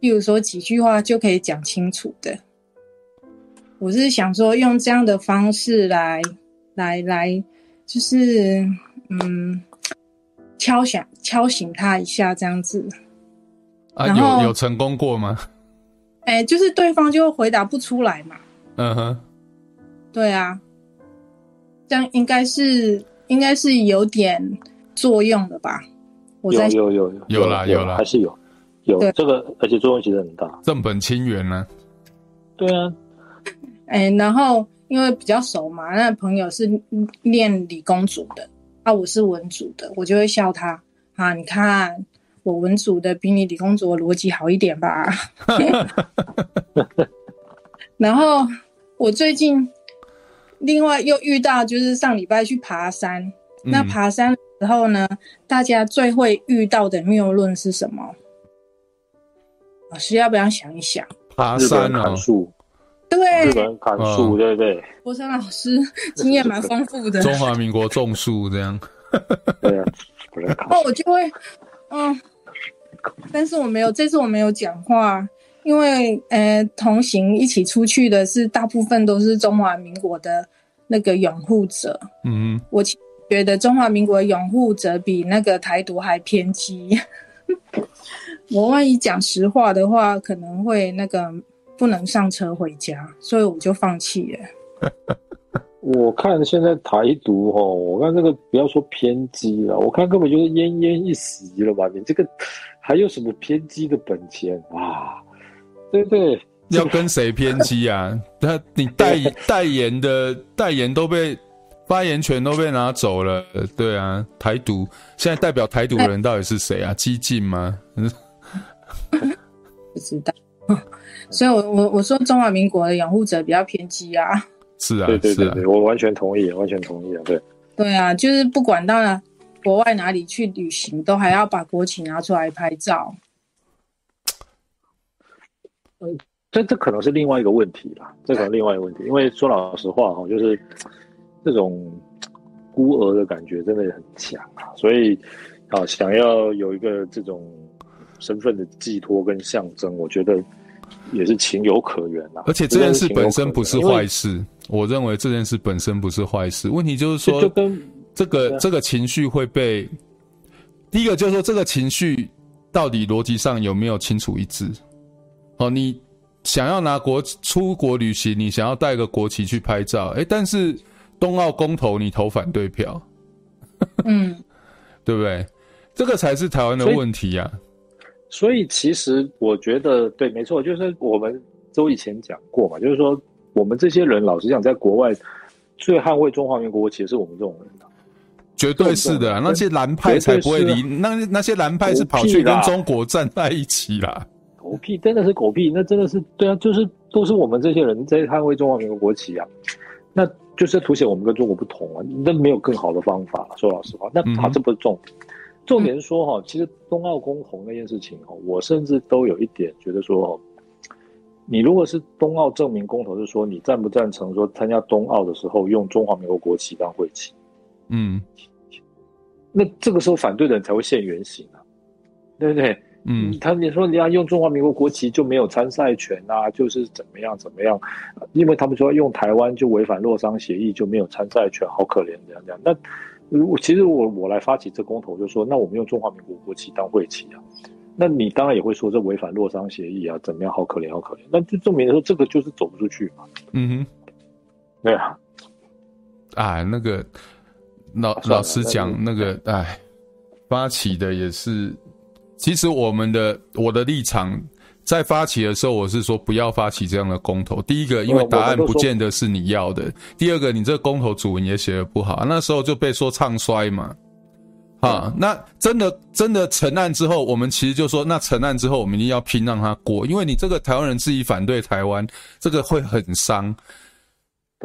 比如说几句话就可以讲清楚的。我是想说用这样的方式来来来，就是嗯，敲响敲醒他一下这样子。啊，有有成功过吗？哎、欸，就是对方就回答不出来嘛。嗯哼，对啊，这样应该是应该是有点作用的吧？我在有有有有有啦有啦，还是有有这个，而且作用其实很大，正本清源呢。对啊，[LAUGHS] 哎、欸，然后因为比较熟嘛，那朋友是念理工组的，啊，我是文组的，我就会笑他啊，你看。我文组的比你理工组的逻辑好一点吧？[LAUGHS] [LAUGHS] 然后我最近另外又遇到，就是上礼拜去爬山。嗯、那爬山的时候呢，大家最会遇到的谬论是什么？老师要不要想一想？爬山砍树，对，日本砍树，对不对？国生老师经验蛮丰富的。[LAUGHS] 中华民国种树这样。[LAUGHS] 对啊，哦我就会，嗯。但是我没有，这次我没有讲话，因为呃，同行一起出去的是大部分都是中华民国的那个拥护者。嗯，我觉得中华民国拥护者比那个台独还偏激。[LAUGHS] 我万一讲实话的话，可能会那个不能上车回家，所以我就放弃了。[LAUGHS] 我看现在台独哦，我看这个不要说偏激了，我看根本就是奄奄一息了吧？你这个。还有什么偏激的本钱啊？对不对？要跟谁偏激啊？[LAUGHS] 他你代代言的代言都被发言权都被拿走了，对啊。台独现在代表台独的人到底是谁啊？激进吗？[LAUGHS] 不知道。[LAUGHS] 所以我我我说中华民国的拥护者比较偏激啊。是啊，对对对对，啊、我完全同意，完全同意啊。对。对啊，就是不管到哪。国外哪里去旅行，都还要把国旗拿出来拍照。嗯，这这可能是另外一个问题啦。这可能另外一个问题，因为说老实话哈，就是这种孤儿的感觉真的很强啊。所以啊，想要有一个这种身份的寄托跟象征，我觉得也是情有可原啊。而且这件事本身不是坏事，我认为这件事本身不是坏事。问题就是说，就跟。这个这个情绪会被第一个就是说，这个情绪到底逻辑上有没有清楚一致？哦，你想要拿国出国旅行，你想要带个国旗去拍照，诶，但是冬奥公投你投反对票，嗯，[LAUGHS] 对不对？这个才是台湾的问题呀、啊。所以其实我觉得对，没错，就是我们都以前讲过嘛，就是说我们这些人老实讲，在国外最捍卫中华民国，其实是我们这种人。绝对是的，那些蓝派才不会离那那些蓝派是跑去跟中国站在一起啦。狗屁，真的是狗屁，那真的是对啊，就是都是我们这些人在捍卫中华民国国旗啊，那就是凸显我们跟中国不同啊，那没有更好的方法。说老实话，那好，这不是重点，重点是说哈，其实冬奥公投那件事情哦，我甚至都有一点觉得说，你如果是冬奥证明公投，是说你赞不赞成说参加冬奥的时候用中华民国国旗当会旗？嗯。那这个时候反对的人才会现原形啊，对不对？嗯，他你说你要用中华民国国旗就没有参赛权啊，就是怎么样怎么样？因为他们说用台湾就违反洛桑协议就没有参赛权，好可怜这样这样。那如果其实我我来发起这公投，就说那我们用中华民国国旗当会旗啊，那你当然也会说这违反洛桑协议啊，怎么样？好可怜，好可怜。那就证明说这个就是走不出去嘛。嗯哼，对啊，啊那个。老老实讲，那个哎，发起的也是。其实我们的我的立场，在发起的时候，我是说不要发起这样的公投。第一个，因为答案不见得是你要的；第二个，你这个公投主文也写得不好，那时候就被说唱衰嘛。啊，那真的真的成案之后，我们其实就说，那成案之后，我们一定要拼让他过，因为你这个台湾人自己反对台湾，这个会很伤。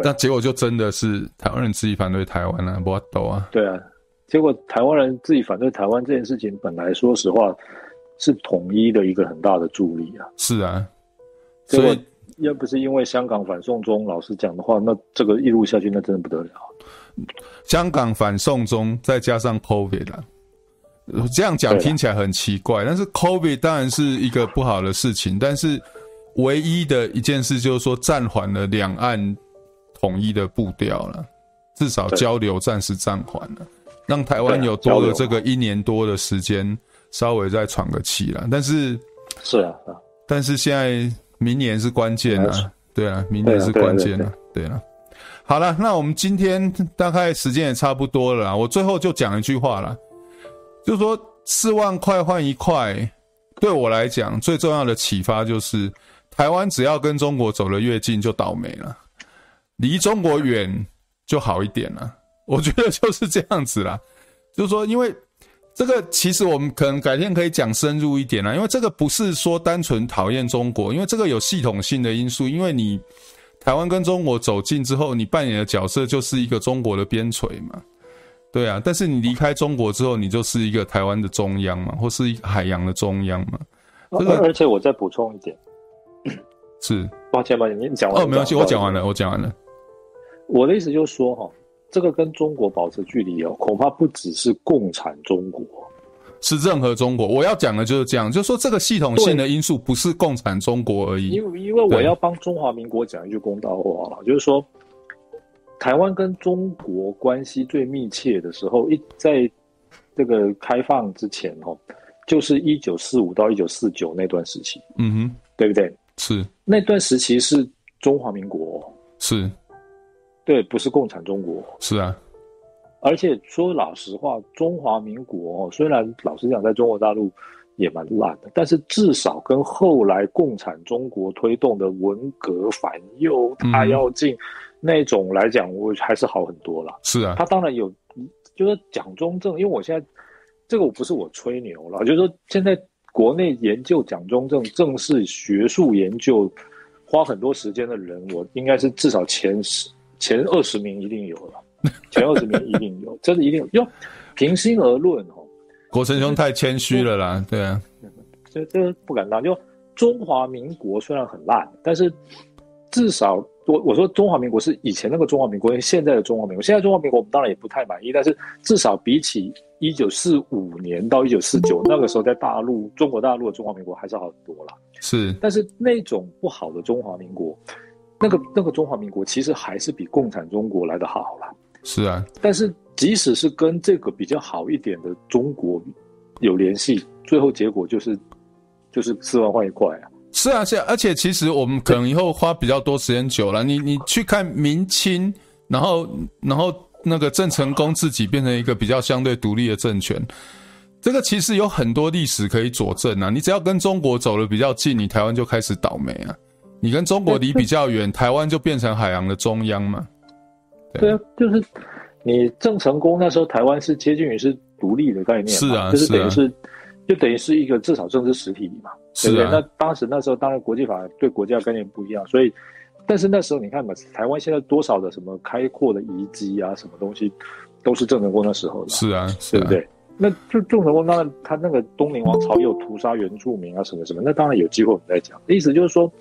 那结果就真的是台湾人自己反对台湾了，不懂啊？对啊，结果台湾人自己反对台湾这件事情，本来说实话是统一的一个很大的助力啊。是啊，所以要不是因为香港反送中，老实讲的话，那这个一路下去，那真的不得了。香港反送中，再加上 COVID 啦，这样讲听起来很奇怪，但是 COVID 当然是一个不好的事情，但是唯一的一件事就是说暂缓了两岸。统一的步调了，至少交流暂时暂缓了。让台湾有多了这个一年多的时间，稍微再喘个气了。但是，是啊，但是现在明年是关键啊，对啊，明年是关键啊，对啊。好了，那我们今天大概时间也差不多了啦，我最后就讲一句话了，就是说四万块换一块，对我来讲最重要的启发就是，台湾只要跟中国走得越近就倒霉了，离中国远就好一点了。我觉得就是这样子啦，就是说，因为这个其实我们可能改天可以讲深入一点啦，因为这个不是说单纯讨厌中国，因为这个有系统性的因素，因为你。台湾跟中国走近之后，你扮演的角色就是一个中国的边陲嘛，对啊。但是你离开中国之后，你就是一个台湾的中央嘛，或是一个海洋的中央嘛。这个，而且我再补充一点，是，抱歉抱歉，你讲完哦，没关系，我讲完了，我讲完了。我的意思就是说，哈，这个跟中国保持距离哦，恐怕不只是共产中国。是任何中国，我要讲的就是这样，就是说这个系统性的因素不是共产中国而已。因为因为我要帮中华民国讲一句公道话了，就是说，台湾跟中国关系最密切的时候，一在这个开放之前哦，就是一九四五到一九四九那段时期，嗯哼，对不对？是那段时期是中华民国，是，对，不是共产中国，是啊。而且说老实话，中华民国虽然老实讲，在中国大陆也蛮烂的，但是至少跟后来共产中国推动的文革反右、大跃进那种来讲，我还是好很多了。是啊，他当然有，就是蒋中正，因为我现在这个我不是我吹牛了，就是说现在国内研究蒋中正正式学术研究花很多时间的人，我应该是至少前十、前二十名一定有了。前二十名一定有，真的一定有。哟，平心而论哦，国成兄太谦虚了啦，对啊，这这不敢当。就中华民国虽然很烂，但是至少我我说中华民国是以前那个中华民国，现在的中华民国，现在中华民国我们当然也不太满意，但是至少比起一九四五年到一九四九那个时候，在大陆中国大陆的中华民国还是好很多了。是，但是那种不好的中华民国，那个那个中华民国其实还是比共产中国来的好了。是啊，但是即使是跟这个比较好一点的中国有联系，最后结果就是就是四万换一块啊。是啊，是啊，而且其实我们可能以后花比较多时间久了，你你去看明清，然后然后那个郑成功自己变成一个比较相对独立的政权，这个其实有很多历史可以佐证啊。你只要跟中国走的比较近，你台湾就开始倒霉啊。你跟中国离比较远，[LAUGHS] 台湾就变成海洋的中央嘛。对啊，就是你郑成功那时候，台湾是接近于是独立的概念，是啊，就是等于是，就等于是一个至少政治实体嘛，对不对？那当时那时候，当然国际法对国家概念不一样，所以，但是那时候你看嘛，台湾现在多少的什么开阔的遗迹啊，什么东西，都是郑成功那时候的，是啊，对不对？那就郑成功当然他那个东宁王朝也有屠杀原住民啊，什么什么，那当然有机会我们再讲。意思就是说，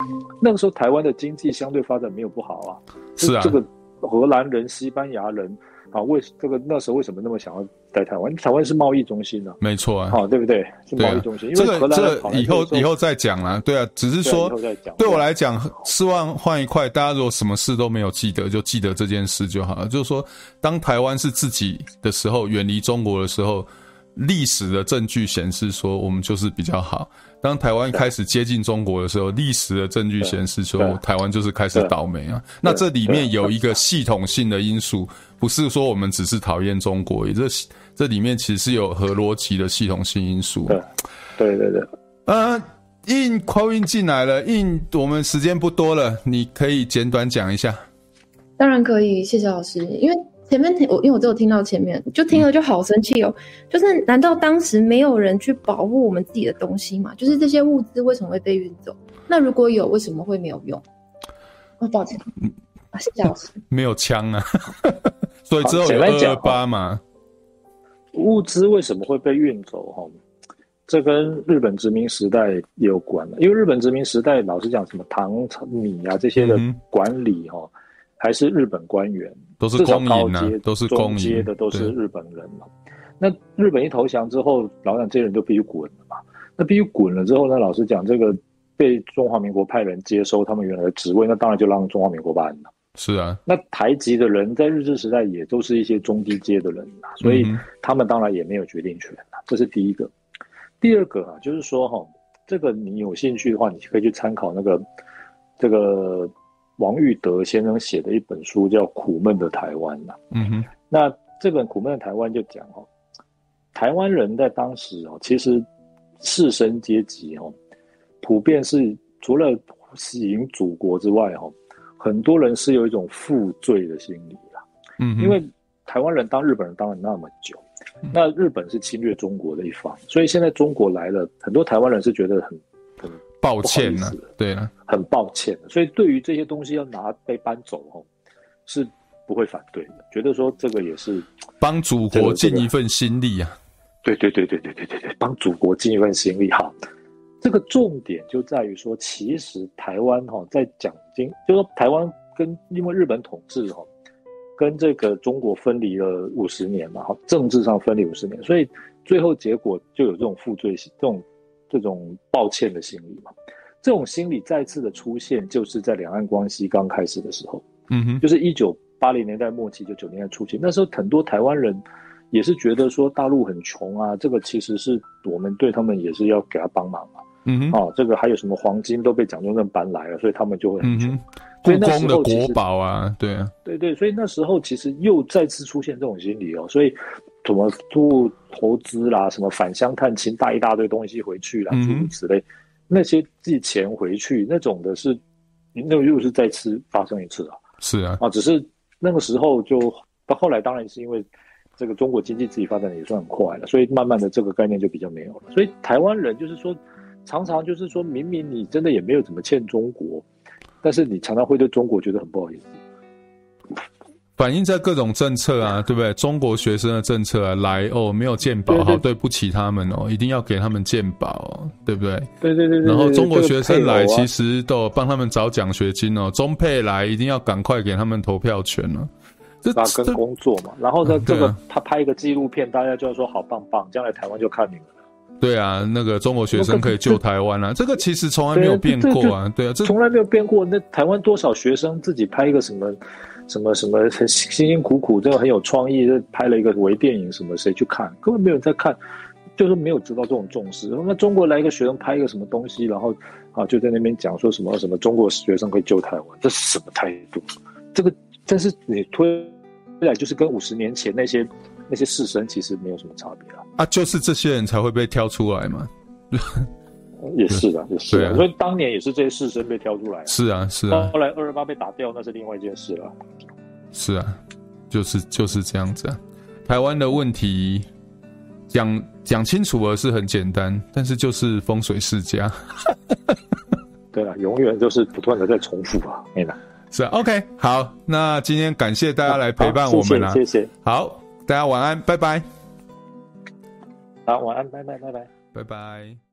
那个时候台湾的经济相对发展没有不好啊，是啊，这个。荷兰人、西班牙人啊，为这个那时候为什么那么想要在台湾？台湾是贸易中心呢、啊？没错啊，啊，对不对？是贸易中心。这个因为荷兰这个以后以后再讲啦。对啊，只是说对我来讲，四万换一块，大家如果什么事都没有记得，就记得这件事就好了。就是说，当台湾是自己的时候，远离中国的时候。历史的证据显示说，我们就是比较好。当台湾开始接近中国的时候，历史的证据显示说，台湾就是开始倒霉啊。那这里面有一个系统性的因素，不是说我们只是讨厌中国，这这里面其实是有合逻辑的系统性因素。对对对。呃，印 call in 进来了，印我们时间不多了，你可以简短讲一下。当然可以，谢谢老师，因为。前面听我，因为我只有听到前面，就听了就好生气哦。就是难道当时没有人去保护我们自己的东西吗？就是这些物资为什么会被运走？那如果有，为什么会没有用？哦，抱歉，啊，谢谢老师。[LAUGHS] 没有枪啊，[LAUGHS] 所以之后有二二八嘛。物资为什么会被运走？哈，这跟日本殖民时代也有关了。因为日本殖民时代，老实讲，什么糖米啊这些的管理哈。嗯还是日本官员，都是公营的，啊，都是公营的，都是日本人嘛。那日本一投降之后，老蒋这些人就必须滚了嘛。那必须滚了之后呢，老实讲，这个被中华民国派人接收他们原来的职位，那当然就让中华民国办了。是啊，那台籍的人在日治时代也都是一些中低阶的人啊，所以他们当然也没有决定权啊，这是第一个。第二个啊，就是说哈，这个你有兴趣的话，你可以去参考那个这个王玉德先生写的一本书，叫《苦闷的台湾》呐。嗯哼，那这本《苦闷的台湾》就讲哦，台湾人在当时哦，其实士绅阶级哦，普遍是除了喜迎祖国之外哦。很多人是有一种负罪的心理啦，嗯，因为台湾人当日本人当了那么久，那日本是侵略中国的一方，所以现在中国来了，很多台湾人是觉得很很抱歉的，对啊，很抱歉，所以对于这些东西要拿被搬走哦，是不会反对的，觉得说这个也是帮祖国尽一份心力啊，对对对对对对对对，帮祖国尽一份心力哈。这个重点就在于说，其实台湾哈在讲经，就说台湾跟因为日本统治哈，跟这个中国分离了五十年嘛，哈，政治上分离五十年，所以最后结果就有这种负罪心，这种这种抱歉的心理嘛。这种心理再次的出现，就是在两岸关系刚开始的时候，嗯哼，就是一九八零年代末期，九九年代初期，那时候很多台湾人也是觉得说大陆很穷啊，这个其实是我们对他们也是要给他帮忙嘛。嗯哼，哦，这个还有什么黄金都被蒋中正搬来了，所以他们就会很穷。故宫的国宝啊，对啊，对对，所以那时候其实又再次出现这种心理哦，所以什么做投资啦，什么返乡探亲带一大堆东西回去啦，诸如此类，那些寄钱回去那种的是，那又是再次发生一次啊。是啊，啊，只是那个时候就到后来，当然是因为这个中国经济自己发展的也算很快了，所以慢慢的这个概念就比较没有了。所以台湾人就是说。常常就是说，明明你真的也没有怎么欠中国，但是你常常会对中国觉得很不好意思。反映在各种政策啊，对不对？中国学生的政策啊，来哦，没有健保，好对不起他们哦，一定要给他们健保哦，对不对？对对对，对。然后中国学生来，其实都有帮他们找奖学金哦，中配来一定要赶快给他们投票权哦。这跟工作嘛，然后呢，这个他拍一个纪录片，大家就要说好棒棒，将来台湾就看你们。对啊，那个中国学生可以救台湾啊，这个其实从来没有变过啊，对啊，这从来没有变过。那台湾多少学生自己拍一个什么，什么什么很辛辛苦苦，这个很有创意，拍了一个微电影，什么谁去看？根本没有人在看，就是没有得到这种重视。那中国来一个学生拍一个什么东西，然后啊就在那边讲说什么什么中国学生可以救台湾，这是什么态度？这个但是你推回来就是跟五十年前那些。那些士绅其实没有什么差别啊，啊，就是这些人才会被挑出来嘛，也是的，也是啊，所以当年也是这些士绅被挑出来，是啊，是啊，后来二二八被打掉，那是另外一件事了，是啊，就是就是这样子啊，台湾的问题讲讲清楚了是很简单，但是就是风水世家，[LAUGHS] 对啊，永远就是不断的在重复啊，没了，是啊，OK，好，那今天感谢大家来陪伴我们啊，谢谢，好。大家晚安，拜拜。好，晚安，拜拜，拜拜，拜拜。